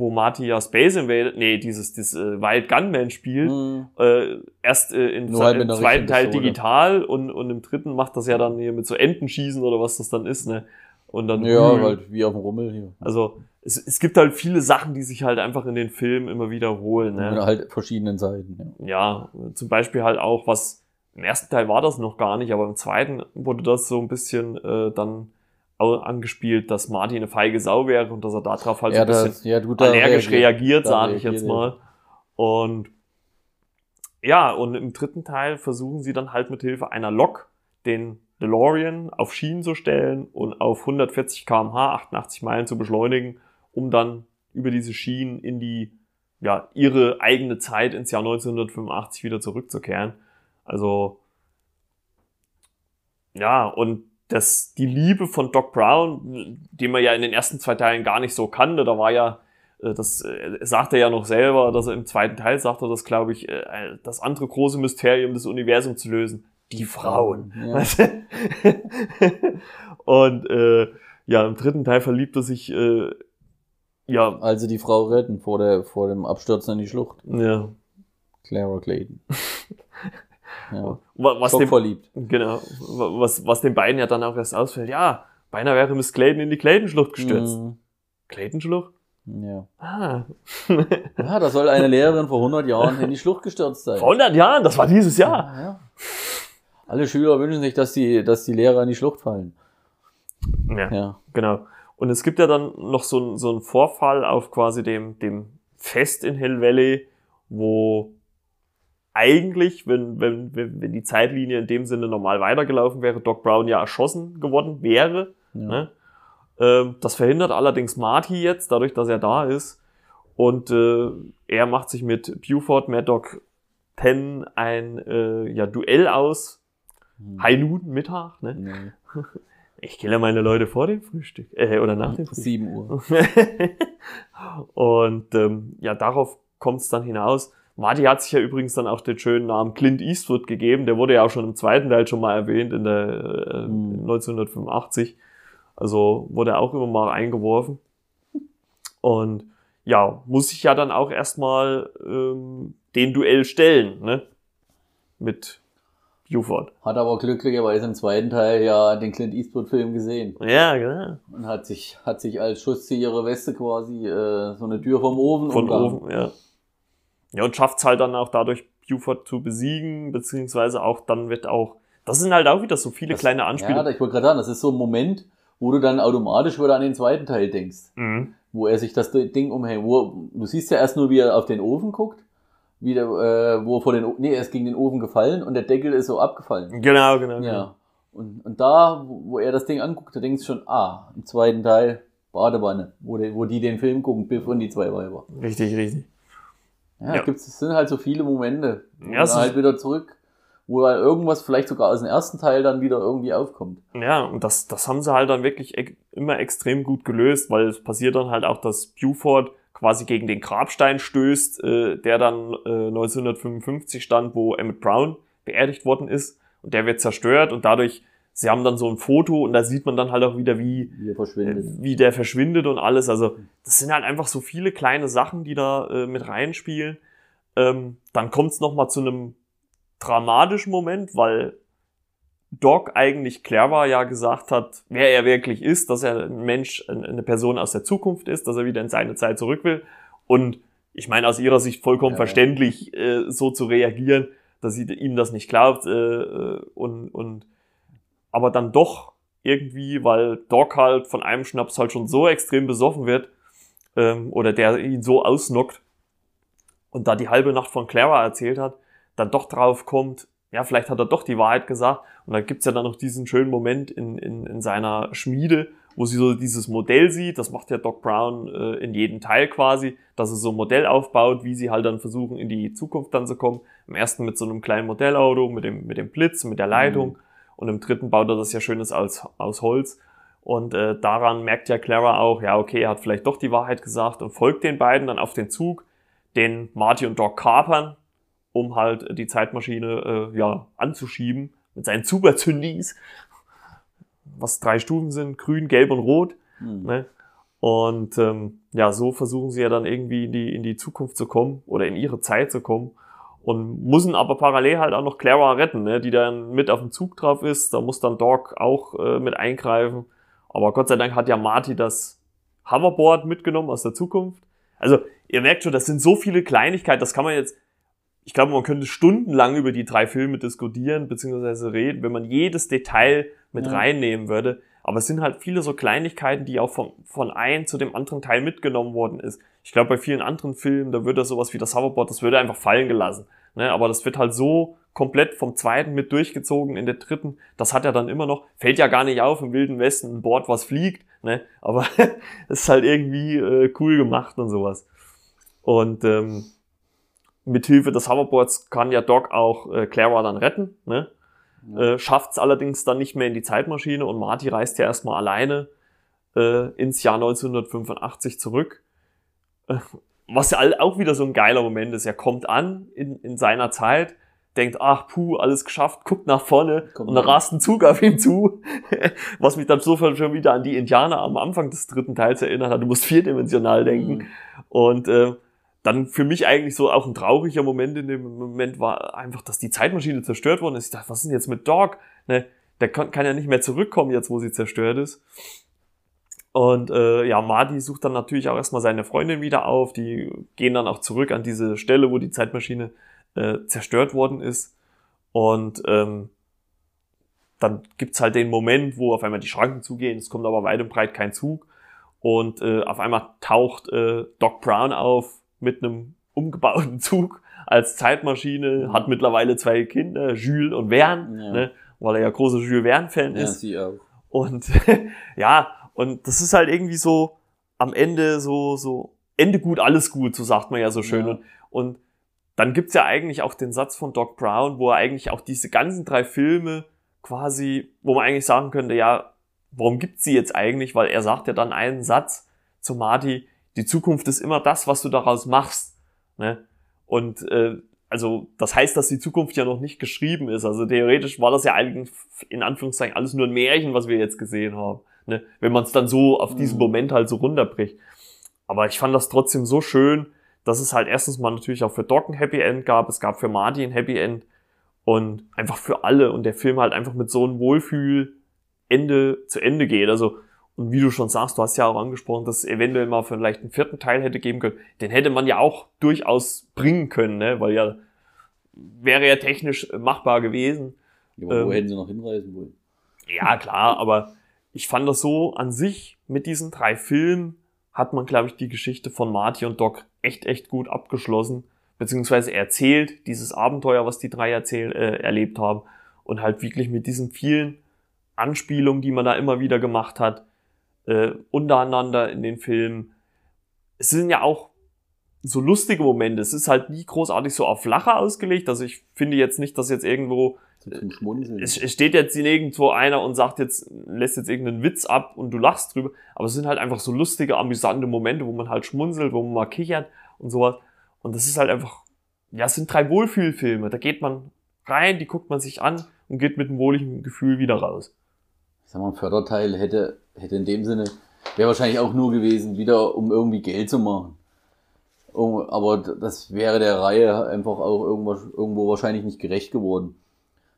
S1: wo Marty ja Space Invader, nee, dieses, dieses äh, Wild Gunman spielt
S2: Hm.
S1: äh, erst äh, im,
S2: Nur halt
S1: im zweiten Teil
S2: Pistole.
S1: digital und, und im dritten macht das ja dann hier mit so Entenschießen oder was das dann ist, ne? Und dann
S2: Ja,
S1: Mhm.
S2: halt wie auf dem Rummel hier.
S1: also es, es gibt halt viele Sachen, die sich halt einfach in den Filmen immer wiederholen, ne?
S2: halt verschiedenen Seiten. Ja.
S1: Ja, zum Beispiel halt auch, was im ersten Teil war das noch gar nicht, aber im zweiten wurde das so ein bisschen äh, dann angespielt, dass Marty eine feige Sau wäre und dass er darauf halt so
S2: ja,
S1: ein bisschen
S2: das, ja, gut,
S1: allergisch reagiert,
S2: da
S1: sage ich
S2: reagiert
S1: jetzt mal. Und ja, und im dritten Teil versuchen sie dann halt mit Hilfe einer Lok den DeLorean auf Schienen zu stellen und auf 140 km/h, 88 Meilen zu beschleunigen, um dann über diese Schienen in die, ja, ihre eigene Zeit ins Jahr 1985 wieder zurückzukehren. Also, ja, und das, die Liebe von Doc Brown, die man ja in den ersten zwei Teilen gar nicht so kannte, da war ja, äh, das äh, sagt er ja noch selber, dass er im zweiten Teil sagt er das, glaube ich, äh, das andere große Mysterium des Universums zu lösen. Die Frauen.
S2: Ja.
S1: Und äh, ja, im dritten Teil verliebt er sich, äh, ja,
S2: Also die Frau retten vor, der, vor dem Abstürzen in die Schlucht.
S1: ja,
S2: Clara Clayton. Ja.
S1: wa- was
S2: Schock
S1: dem,
S2: verliebt.
S1: genau, wa- was, was den beiden ja dann auch erst ausfällt. Ja, beinahe wäre Miss Clayton in die Clayton-Schlucht gestürzt.
S2: Mhm.
S1: Clayton-Schlucht?
S2: Ja.
S1: Ah.
S2: ja, da soll eine Lehrerin vor 100 Jahren in die Schlucht gestürzt sein.
S1: Vor 100 Jahren, das war dieses Jahr.
S2: Ja, ja. Alle Schüler wünschen sich, dass die, dass die Lehrer in die Schlucht fallen.
S1: Ja,
S2: Ja.
S1: genau. Und es gibt ja dann noch so, so einen Vorfall auf quasi dem, dem Fest in Hill Valley, wo eigentlich, wenn, wenn, wenn, die Zeitlinie in dem Sinne normal weitergelaufen wäre, Doc Brown ja erschossen geworden wäre.
S2: ja.
S1: Ne? Ähm, das verhindert allerdings Marty jetzt, dadurch, dass er da ist. Und äh, er macht sich mit Buford Maddock 10 ein äh, ja, Duell aus.
S2: Hm.
S1: High Noon, Mittag. Ne?
S2: Nee.
S1: Ich kille meine Leute vor dem Frühstück. Äh, oder nach dem Frühstück.
S2: 7 Uhr.
S1: und ähm, ja, darauf kommt es dann hinaus. Marty hat sich ja übrigens dann auch den schönen Namen Clint Eastwood gegeben. Der wurde ja auch schon im zweiten Teil schon mal erwähnt, in der äh,
S2: Hm.
S1: 1985. Also wurde auch immer mal eingeworfen. Und ja, muss sich ja dann auch erstmal ähm, den Duell stellen, ne? Mit Buford.
S2: Hat aber glücklicherweise im zweiten Teil ja den Clint Eastwood-Film gesehen
S1: Ja, genau.
S2: und hat sich, hat sich als Schussziehere Weste quasi äh, so eine Tür vom Ofen
S1: Von
S2: umgehangen.
S1: oben, ja. Ja, und schafft's halt dann auch dadurch, Buford zu besiegen, beziehungsweise auch dann wird auch, das sind halt auch wieder so viele
S2: Das-
S1: kleine
S2: Ja,
S1: Anspielungen.
S2: ich wollte gerade sagen, das ist so ein Moment, wo du dann automatisch wieder an den zweiten Teil denkst.
S1: Mhm.
S2: wo er sich das Ding umhängt. Wo, du siehst ja erst nur, wie er auf den Ofen guckt, wie der, äh, wo er vor den, nee, er ist gegen den Ofen gefallen und der Deckel ist so abgefallen.
S1: Genau, genau. genau.
S2: Ja. Und, und da, wo wo er das Ding anguckt, da denkst du schon, ah, im zweiten Teil Badewanne, wo, die, wo die den Film gucken, Biff und die zwei Weiber.
S1: Richtig, richtig.
S2: Ja,
S1: Ja.
S2: Gibt's, es sind halt so viele Momente, wo
S1: Ja,
S2: dann halt wieder zurück, wo halt irgendwas vielleicht sogar aus dem ersten Teil dann wieder irgendwie aufkommt.
S1: Ja, und das, das haben sie halt dann wirklich e immer extrem gut gelöst, weil es passiert dann halt auch, dass Buford quasi gegen den Grabstein stößt, äh, der dann äh, 1955 stand, wo Emmett Brown beerdigt worden ist und der wird zerstört und dadurch sie haben dann so ein Foto und da sieht man dann halt auch wieder, wie,
S2: Wie
S1: äh, wie der verschwindet und alles. Also das sind halt einfach so viele kleine Sachen, die da äh, mit reinspielen. Ähm, dann kommt es nochmal zu einem dramatischen Moment, weil Doc eigentlich clever ja gesagt hat, wer er wirklich ist, dass er ein Mensch, ein- eine Person aus der Zukunft ist, dass er wieder in seine Zeit zurück will. Und ich meine, aus ihrer Sicht vollkommen
S2: Ja.
S1: verständlich, äh, so zu reagieren, dass sie ihm das nicht glaubt äh, äh, und, und aber dann doch irgendwie, weil Doc halt von einem Schnaps halt schon so extrem besoffen wird ähm, oder der ihn so ausnockt und da die halbe Nacht von Clara erzählt hat, dann doch drauf kommt, ja, vielleicht hat er doch die Wahrheit gesagt. Und dann gibt's ja dann noch diesen schönen Moment in, in, in seiner Schmiede, wo sie so dieses Modell sieht. Das macht ja Doc Brown äh, in jedem Teil quasi, dass er so ein Modell aufbaut, wie sie halt dann versuchen, in die Zukunft dann zu kommen. Im ersten mit so einem kleinen Modellauto, mit dem, mit dem Blitz, mit der Leitung. Und im dritten baut er das ja schönes aus, aus Holz. Und äh, daran merkt ja Clara auch, ja, okay, er hat vielleicht doch die Wahrheit gesagt und folgt den beiden dann auf den Zug, den Marty und Doc kapern, um halt die Zeitmaschine äh, ja, anzuschieben mit seinen Superzündis, was drei Stufen sind, grün, gelb und rot.
S2: Hm.
S1: Ne? Und ähm, ja, so versuchen sie ja dann irgendwie in die, in die Zukunft zu kommen oder in ihre Zeit zu kommen und müssen aber parallel halt auch noch Clara retten, ne? die dann mit auf dem Zug drauf ist. Da muss dann Doc auch äh, mit eingreifen. Aber Gott sei Dank hat ja Marty das Hoverboard mitgenommen aus der Zukunft. Also ihr merkt schon, das sind so viele Kleinigkeiten, das kann man jetzt, ich glaube, man könnte stundenlang über die drei Filme diskutieren bzw. reden, wenn man jedes Detail mit
S2: Ja.
S1: reinnehmen würde. Aber es sind halt viele so Kleinigkeiten, die auch von, von einem zu dem anderen Teil mitgenommen worden ist. Ich glaube, bei vielen anderen Filmen, da würde sowas wie das Hoverboard, das würde einfach fallen gelassen. Ne? Aber das wird halt so komplett vom zweiten mit durchgezogen in der dritten. Das hat er dann immer noch, fällt ja gar nicht auf im Wilden Westen, ein Board, was fliegt. Ne? Aber es ist halt irgendwie äh, cool gemacht und sowas. Und ähm, mit Hilfe des Hoverboards kann ja Doc auch äh, Clara dann retten. Ne?
S2: Ja.
S1: Äh, schafft es allerdings dann nicht mehr in die Zeitmaschine und Marty reist ja erstmal alleine äh, ins Jahr 1985 zurück. Äh, was ja auch wieder so ein geiler Moment ist. Er kommt an in, in seiner Zeit, denkt, ach puh, alles geschafft, guckt nach vorne
S2: Kommt
S1: und dann
S2: an.
S1: rast ein Zug auf ihn zu. was mich dann sofort schon wieder an die Indianer am Anfang des dritten Teils erinnert hat. Du musst vierdimensional denken.
S2: Hm.
S1: Und äh, dann für mich eigentlich so auch ein trauriger Moment in dem Moment war einfach, dass die Zeitmaschine zerstört worden ist. Ich dachte, was ist denn jetzt mit Dog? Ne, der kann, kann ja nicht mehr zurückkommen jetzt, wo sie zerstört ist. Und äh, ja, Marty sucht dann natürlich auch erstmal seine Freundin wieder auf. Die gehen dann auch zurück an diese Stelle, wo die Zeitmaschine äh, zerstört worden ist. Und ähm, dann gibt's halt den Moment, wo auf einmal die Schranken zugehen. Es kommt aber weit und breit kein Zug. Und äh, auf einmal taucht äh, Doc Brown auf mit einem umgebauten Zug als Zeitmaschine, hat mittlerweile zwei Kinder, Jules und Verne,
S2: Ja.
S1: ne, weil er ja großer Jules Verne-Fan
S2: Ja,
S1: ist.
S2: sie auch.
S1: Und ja, und das ist halt irgendwie so am Ende so, so, Ende gut, alles gut, so sagt man ja so schön.
S2: Ja.
S1: Und, und dann gibt's ja eigentlich auch den Satz von Doc Brown, wo er eigentlich auch diese ganzen drei Filme quasi, wo man eigentlich sagen könnte, ja, warum gibt's sie jetzt eigentlich? Weil er sagt ja dann einen Satz zu Marty, die Zukunft ist immer das, was du daraus machst. Ne? Und äh, also das heißt, dass die Zukunft ja noch nicht geschrieben ist. Also theoretisch war das ja eigentlich in Anführungszeichen alles nur ein Märchen, was wir jetzt gesehen haben. Ne? Wenn man es dann so auf diesen
S2: Mhm.
S1: Moment halt so runterbricht. Aber ich fand das trotzdem so schön, dass es halt erstens mal natürlich auch für Doc ein Happy End gab, es gab für Marty ein Happy End und einfach für alle und der Film halt einfach mit so einem Wohlfühl Ende zu Ende geht. Also und wie du schon sagst, du hast ja auch angesprochen, dass es eventuell mal vielleicht einen vierten Teil hätte geben können. Den hätte man ja auch durchaus bringen können, ne? weil ja wäre ja technisch machbar gewesen.
S2: Ja, aber wo
S1: Ähm,
S2: hätten sie noch hinreisen wollen?
S1: Ja, klar, aber ich fand das so an sich mit diesen drei Filmen hat man, glaube ich, die Geschichte von Marty und Doc echt, echt gut abgeschlossen, beziehungsweise erzählt, dieses Abenteuer, was die drei erzähl, äh, erlebt haben und halt wirklich mit diesen vielen Anspielungen, die man da immer wieder gemacht hat, äh, untereinander in den Filmen. Es sind ja auch so lustige Momente. Es ist halt nie großartig so auf Flache ausgelegt. Also ich finde jetzt nicht, dass jetzt irgendwo
S2: zum Schmunzeln.
S1: es, es steht jetzt nirgendwo einer und sagt jetzt, lässt jetzt irgendeinen Witz ab und du lachst drüber, aber es sind halt einfach so lustige, amüsante Momente, wo man halt schmunzelt, wo man mal kichert und sowas. Und das ist halt einfach, ja, es sind drei Wohlfühlfilme. Da geht man rein, die guckt man sich an und geht mit einem wohligen Gefühl wieder raus.
S2: Ich sag mal, ein Förderteil hätte, hätte in dem Sinne, wäre wahrscheinlich auch nur gewesen, wieder um irgendwie Geld zu machen. Um, aber das wäre der Reihe einfach auch irgendwo, irgendwo wahrscheinlich nicht gerecht geworden.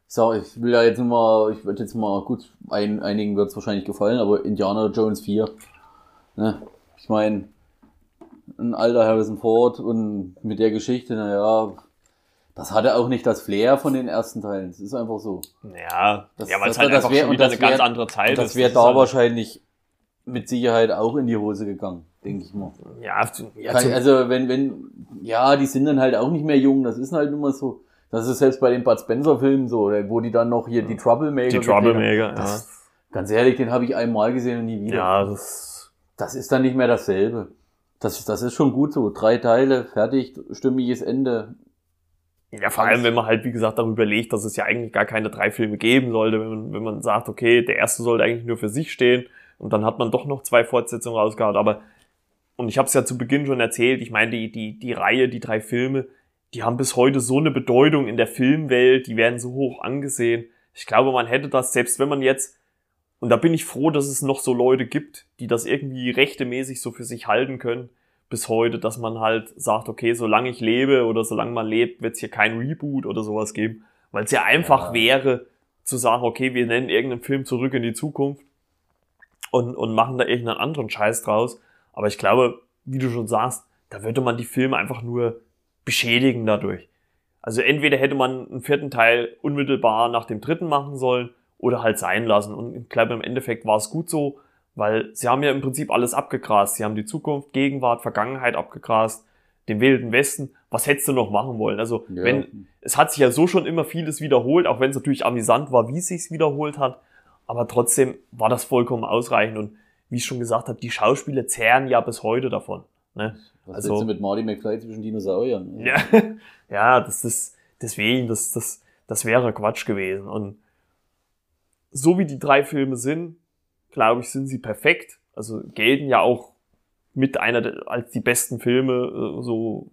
S2: Ich sag, ich will ja jetzt nur mal, ich würde jetzt mal, gut, ein, einigen wird es wahrscheinlich gefallen, aber Indiana Jones 4. Ne? Ich meine, ein alter Harrison Ford und mit der Geschichte, naja, das hatte auch nicht das Flair von den ersten Teilen. Das ist einfach so.
S1: Ja,
S2: Das-
S1: ja weil es
S2: das-
S1: halt
S2: das
S1: einfach
S2: wär-
S1: schon wieder
S2: das
S1: eine ganz
S2: wär-
S1: andere Zeit
S2: das
S1: ist.
S2: wäre
S1: ist
S2: da
S1: halt,
S2: wahrscheinlich mit Sicherheit auch in die Hose gegangen, denke ich mal.
S1: Ja, ja
S2: Kann, also wenn, wenn, ja, die sind dann halt auch nicht mehr jung, das ist halt immer so. Das ist selbst bei den Bud Spencer Filmen so, wo die dann noch hier die Troublemaker.
S1: die. Troublemaker, ja.
S2: Das, ganz ehrlich, den habe ich einmal gesehen und nie wieder.
S1: Ja, das,
S2: Das ist dann nicht mehr dasselbe. Das, das ist schon gut so. Drei Teile, fertig, stimmiges Ende.
S1: Ja, vor allem, wenn man halt, wie gesagt, darüber legt, dass es ja eigentlich gar keine drei Filme geben sollte, wenn man, wenn man sagt, okay, der erste sollte eigentlich nur für sich stehen und dann hat man doch noch zwei Fortsetzungen rausgehauen, aber und ich habe es ja zu Beginn schon erzählt, ich meine, die, die, die Reihe, die drei Filme, die haben bis heute so eine Bedeutung in der Filmwelt, die werden so hoch angesehen. Ich glaube, man hätte das, selbst wenn man jetzt, und da bin ich froh, dass es noch so Leute gibt, die das irgendwie rechtemäßig so für sich halten können, bis heute, dass man halt sagt, okay, solange ich lebe oder solange man lebt, wird es hier kein Reboot oder sowas geben, weil es ja einfach
S2: Ja.
S1: wäre zu sagen, okay, wir nennen irgendeinen Film zurück in die Zukunft und, und machen da irgendeinen anderen Scheiß draus. Aber ich glaube, wie du schon sagst, da würde man die Filme einfach nur beschädigen dadurch. Also entweder hätte man einen vierten Teil unmittelbar nach dem dritten machen sollen oder halt sein lassen. Und ich glaube, im Endeffekt war es gut so, weil sie haben ja im Prinzip alles abgegrast. Sie haben die Zukunft, Gegenwart, Vergangenheit abgegrast, den wilden Westen. Was hättest du noch machen wollen? Also
S2: Ja.
S1: wenn, es hat sich ja so schon immer vieles wiederholt, auch wenn es natürlich amüsant war, wie es sich wiederholt hat. Aber trotzdem war das vollkommen ausreichend. Und wie ich schon gesagt habe, die Schauspieler zehren ja bis heute davon. Ne?
S2: Was
S1: Also-
S2: du mit Marty McFly zwischen Dinosauriern?
S1: Ja, ja das ist deswegen, das, das, das wäre Quatsch gewesen. Und so wie die drei Filme sind, glaube ich, sind sie perfekt. Also gelten ja auch mit einer der, als die besten Filme äh, so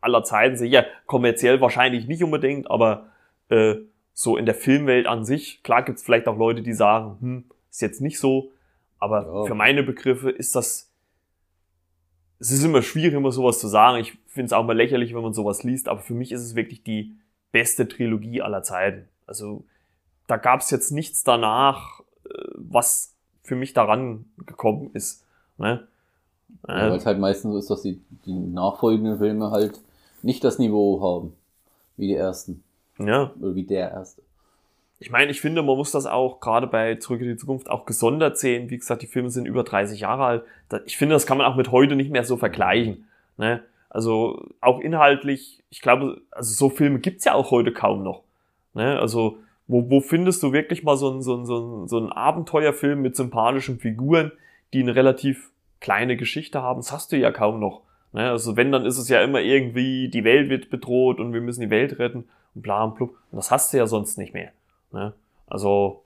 S1: aller Zeiten. Sicher kommerziell wahrscheinlich nicht unbedingt, aber äh, so in der Filmwelt an sich, klar gibt es vielleicht auch Leute, die sagen, hm, ist jetzt nicht so, aber
S2: Ja.
S1: für meine Begriffe ist das es ist immer schwierig, immer sowas zu sagen. Ich finde es auch mal lächerlich, wenn man sowas liest, aber für mich ist es wirklich die beste Trilogie aller Zeiten. Also da gab es jetzt nichts danach, äh, was für mich daran gekommen ist. Ne?
S2: Ja,
S1: Äh,
S2: weil es halt meistens so ist, dass die, die nachfolgenden Filme halt nicht das Niveau haben, wie die ersten.
S1: ja.
S2: Oder wie der erste.
S1: Ich meine, ich finde, man muss das auch gerade bei Zurück in die Zukunft auch gesondert sehen. Wie gesagt, die Filme sind über 30 Jahre alt. Ich finde, das kann man auch mit heute nicht mehr so vergleichen. Ne? Also auch inhaltlich, ich glaube, also so Filme gibt's ja auch heute kaum noch. Ne? Also wo, wo findest du wirklich mal so einen, so, einen, so, einen, so einen Abenteuerfilm mit sympathischen Figuren, die eine relativ kleine Geschichte haben? Das hast du ja kaum noch. Ne? Also wenn, dann ist es ja immer irgendwie, die Welt wird bedroht und wir müssen die Welt retten und bla und blub. Und das hast du ja sonst nicht mehr. Ne? Also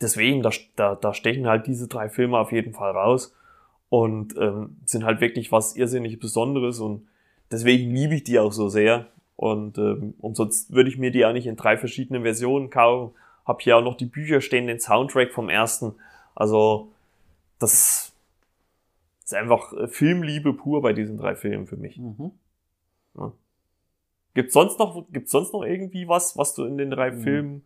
S1: deswegen, da, da, da stechen halt diese drei Filme auf jeden Fall raus und ähm, sind halt wirklich was irrsinnig Besonderes und deswegen liebe ich die auch so sehr. Und, ähm, und sonst würde ich mir die auch nicht in drei verschiedenen Versionen kaufen. Hab hier auch noch die Bücher stehen, den Soundtrack vom ersten. Also das ist einfach äh, Filmliebe pur bei diesen drei Filmen für mich.
S2: Mhm.
S1: Gibt's sonst noch, gibt's sonst noch irgendwie was, was du in den drei
S2: Mhm.
S1: Filmen,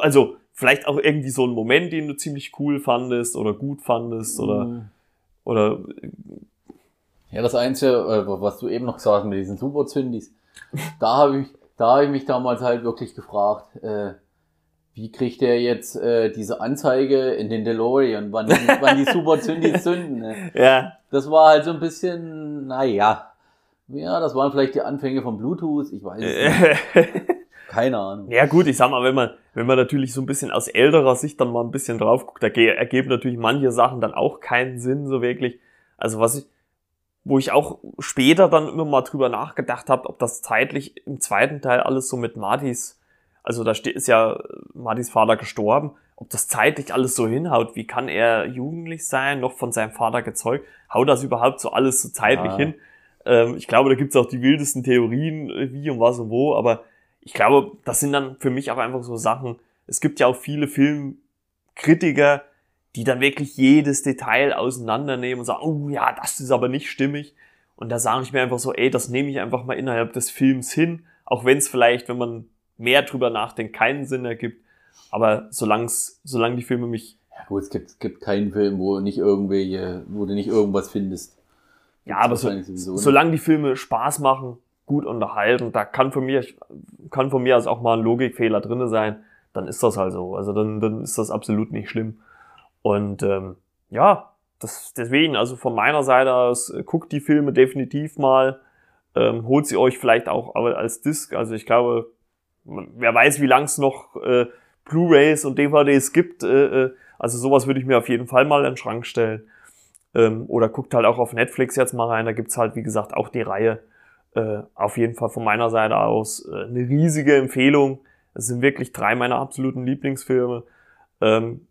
S1: also vielleicht auch irgendwie so einen Moment, den du ziemlich cool fandest oder gut fandest oder,
S2: Mhm.
S1: oder,
S2: Ja, das Einzige, äh, was du eben noch gesagt hast mit diesen Superzündis, da habe ich, da habe ich mich damals halt wirklich gefragt, äh, wie kriegt der jetzt äh, diese Anzeige in den DeLorean, wann, wann die Superzündis zünden? Ne?
S1: ja,
S2: Das war halt so ein bisschen, naja, ja, das waren vielleicht die Anfänge von Bluetooth, ich weiß es nicht, keine Ahnung.
S1: ja gut, ich sag mal, wenn man, wenn man natürlich so ein bisschen aus älterer Sicht dann mal ein bisschen drauf guckt, da ge- ergeben natürlich manche Sachen dann auch keinen Sinn so wirklich. Also was ich, wo ich auch später dann immer mal drüber nachgedacht habe, ob das zeitlich im zweiten Teil alles so mit Martys also da steht, ist ja Martys Vater gestorben, ob das zeitlich alles so hinhaut, wie kann er jugendlich sein, noch von seinem Vater gezeugt, haut das überhaupt so alles so zeitlich
S2: Ja.
S1: hin? Ähm, ich glaube, da gibt's auch die wildesten Theorien, äh, wie und was und wo, aber ich glaube, das sind dann für mich auch einfach so Sachen. Es gibt ja auch viele Filmkritiker, die dann wirklich jedes Detail auseinandernehmen und sagen, oh ja, das ist aber nicht stimmig. Und da sage ich mir einfach so, ey, das nehme ich einfach mal innerhalb des Films hin, auch wenn es vielleicht, wenn man mehr drüber nachdenkt, keinen Sinn ergibt. Aber solang's, solange die Filme mich,
S2: Ja gut, es gibt, es gibt keinen Film, wo nicht irgendwelche, wo du nicht irgendwas findest.
S1: ja, aber so,
S2: sowieso
S1: solange die Filme Spaß machen, gut unterhalten, da kann von mir, kann von mir aus auch mal ein Logikfehler drinne sein, dann ist das halt so. Also dann, dann ist das absolut nicht schlimm. Und ähm, ja, das, deswegen, also von meiner Seite aus, äh, guckt die Filme definitiv mal, ähm, holt sie euch vielleicht auch als Disc. Also ich glaube, wer weiß, wie lang es noch äh, Blu-rays und DVDs gibt. Äh, äh, also sowas würde ich mir auf jeden Fall mal in den Schrank stellen. Ähm, oder guckt halt auch auf Netflix jetzt mal rein. Da gibt's halt, wie gesagt, auch die Reihe. Äh, auf jeden Fall von meiner Seite aus äh, eine riesige Empfehlung. Es sind wirklich drei meiner absoluten Lieblingsfilme. Ähm,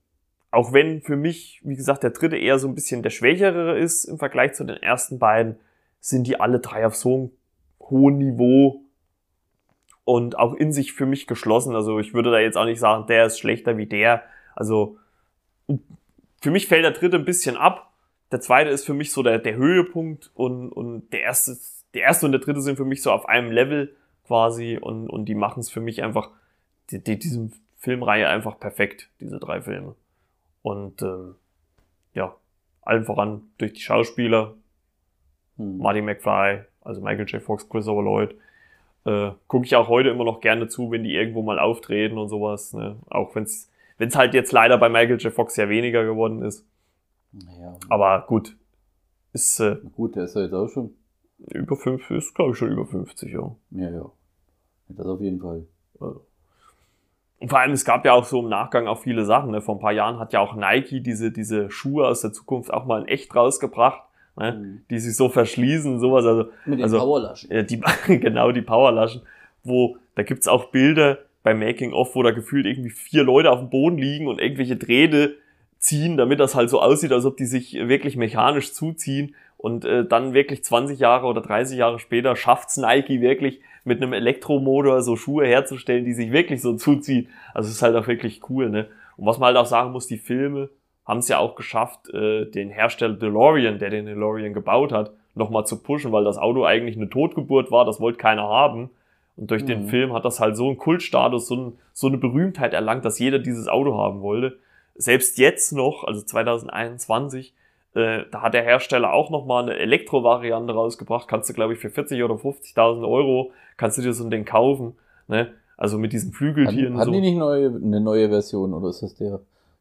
S1: auch wenn für mich, wie gesagt, der dritte eher so ein bisschen der schwächere ist im Vergleich zu den ersten beiden, sind die alle drei auf so einem hohen Niveau und auch in sich für mich geschlossen. Also ich würde da jetzt auch nicht sagen, der ist schlechter wie der. Also für mich fällt der dritte ein bisschen ab. Der zweite ist für mich so der, der Höhepunkt und, und der erste, der erste und der dritte sind für mich so auf einem Level quasi und, und die machen es für mich einfach, die, die, diese Filmreihe einfach perfekt, diese drei Filme. Und ähm, ja, allen voran durch die Schauspieler,
S2: Hm.
S1: Marty McFly, also Michael J. Fox, Christopher Lloyd. Äh, Gucke ich auch heute immer noch gerne zu, wenn die irgendwo mal auftreten und sowas. Ne? Auch wenn es halt jetzt leider bei Michael J. Fox ja weniger geworden ist.
S2: Naja,
S1: Aber gut, ist äh,
S2: gut, der ist ja jetzt auch schon.
S1: über fünf, ist glaube ich schon über 50, ja.
S2: Ja, ja. Das auf jeden Fall.
S1: Also. Und vor allem, es gab ja auch so im Nachgang auch viele Sachen. Ne? Vor ein paar Jahren hat ja auch Nike diese, diese Schuhe aus der Zukunft auch mal in echt rausgebracht, ne?
S2: Mhm.
S1: die sich so verschließen, sowas. Also
S2: Mit den
S1: Also-
S2: Powerlaschen.
S1: Ja, die, genau, die Powerlaschen, wo, da gibt's auch Bilder bei Making of, wo da gefühlt irgendwie vier Leute auf dem Boden liegen und irgendwelche Drähte ziehen, damit das halt so aussieht, als ob die sich wirklich mechanisch zuziehen und äh, dann wirklich 20 Jahre oder 30 Jahre später schafft's Nike wirklich mit einem Elektromotor so Schuhe herzustellen, die sich wirklich so zuziehen. Also es ist halt auch wirklich cool, ne? Und was man halt auch sagen muss, die Filme haben es ja auch geschafft, äh, den Hersteller DeLorean, der den DeLorean gebaut hat, nochmal zu pushen, weil das Auto eigentlich eine Totgeburt war, das wollte keiner haben. Und durch den
S2: Mhm.
S1: Film hat das halt so einen Kultstatus, so, ein, so eine Berühmtheit erlangt, dass jeder dieses Auto haben wollte. Selbst jetzt noch, also 2021, äh, da hat der Hersteller auch nochmal eine Elektro-Variante rausgebracht. Kannst du, glaube ich, für 40 oder 50.000 Euro, kannst du dir so ein Ding kaufen. Ne? Also mit diesen Flügeltieren.
S2: Hatten, hatten
S1: so.
S2: die nicht neue, eine neue Version oder ist das der?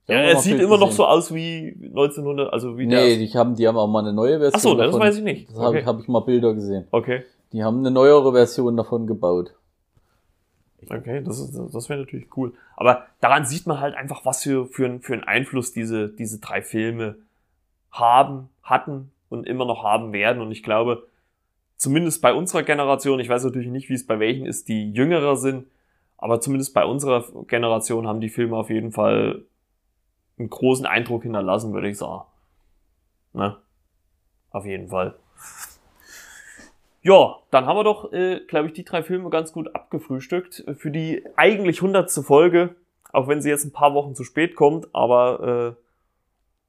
S1: Ja, er
S2: noch
S1: sieht immer noch
S2: gesehen.
S1: so aus wie 1900, also wie
S2: Nee,
S1: der.
S2: die haben, die haben auch mal eine neue Version.
S1: Ach so, das weiß ich nicht.
S2: Das habe
S1: Okay.
S2: ich, hab ich mal Bilder gesehen.
S1: Okay,
S2: Die haben eine neuere Version davon gebaut.
S1: okay, das, ist, das wäre natürlich cool. Aber daran sieht man halt einfach, was für, für, ein- für einen Einfluss diese, diese drei Filme haben, hatten und immer noch haben werden. Und ich glaube, zumindest bei unserer Generation, ich weiß natürlich nicht, wie es bei welchen ist, die jüngerer sind, aber zumindest bei unserer Generation haben die Filme auf jeden Fall einen großen Eindruck hinterlassen, würde ich sagen. Ne? Auf jeden Fall. Ja, dann haben wir doch, äh, glaube ich, die drei Filme ganz gut abgefrühstückt für die eigentlich hundertste Folge, auch wenn sie jetzt ein paar Wochen zu spät kommt, aber äh,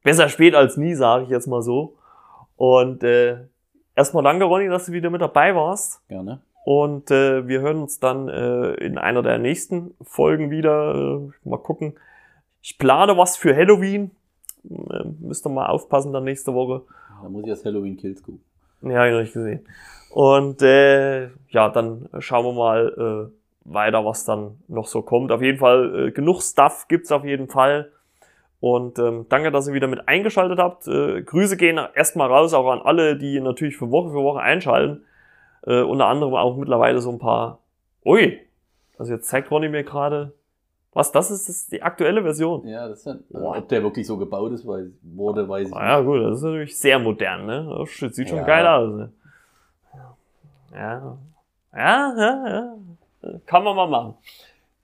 S1: besser spät als nie, sage ich jetzt mal so. Und äh, erstmal danke, Ronny, dass du wieder mit dabei warst.
S2: Gerne.
S1: Und äh, wir hören uns dann äh, in einer der nächsten Folgen wieder. Äh, mal gucken. Ich plane was für Halloween. Äh, müsst ihr mal aufpassen dann nächste Woche.
S2: Da muss ich das Halloween Kills gucken.
S1: Ja, ich noch nicht gesehen. Und äh, ja, dann schauen wir mal äh, weiter, was dann noch so kommt. Auf jeden Fall, äh, genug Stuff gibt's auf jeden Fall. Und ähm, danke, dass ihr wieder mit eingeschaltet habt. Äh, Grüße gehen erstmal raus, auch an alle, die natürlich für Woche für Woche einschalten. Äh, unter anderem auch mittlerweile so ein paar. Ui, also jetzt zeigt Ronny mir gerade. Was, das ist, das ist die aktuelle Version.
S2: Ja, das ist ja,
S1: Boah.
S2: ob der wirklich so gebaut ist, weil wurde, weiß ich
S1: Ah, ja, gut, das ist natürlich sehr modern, ne? Oh, shit, sieht schon
S2: Ja.
S1: geil aus, ne? Ja. Ja, ja, ja. Kann man mal machen.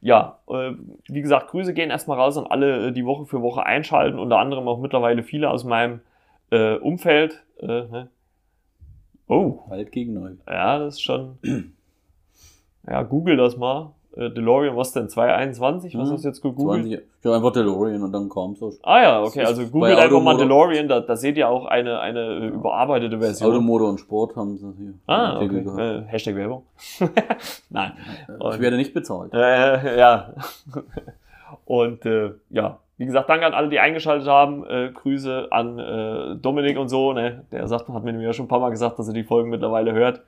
S1: Ja, äh, wie gesagt, Grüße gehen erstmal raus an alle, äh, die Woche für Woche einschalten, unter anderem auch mittlerweile viele aus meinem äh, Umfeld. Äh, ne? Oh,
S2: Alt gegen neu.
S1: ja, das ist schon. ja, google das mal. Äh, DeLorean, was denn? 221? Was
S2: Mhm.
S1: hast du jetzt gegoogelt?
S2: 20, ja, einfach DeLorean und dann es so.
S1: Ah ja, okay, also googelt einfach mal
S2: Automotor-
S1: DeLorean, da, da seht ihr auch eine, eine äh, überarbeitete Version.
S2: Automotor und Sport haben sie hier.
S1: Ah, okay. Äh, Hashtag Werbung. Nein.
S2: Ich werde nicht bezahlt.
S1: Äh, ja. Und äh, ja, wie gesagt, danke an alle, die eingeschaltet haben. Äh, Grüße an äh, Dominik und so. Ne? Der sagt, hat mir ja schon ein paar Mal gesagt, dass er die Folgen mittlerweile hört.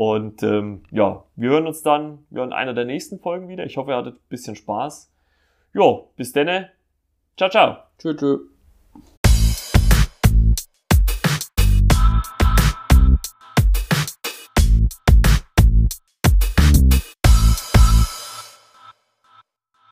S1: Und ähm, ja, wir hören uns dann ja, in einer der nächsten Folgen wieder. Ich hoffe, ihr hattet ein bisschen Spaß. Jo, bis denne. Ciao, ciao.
S2: Tschö, tschö.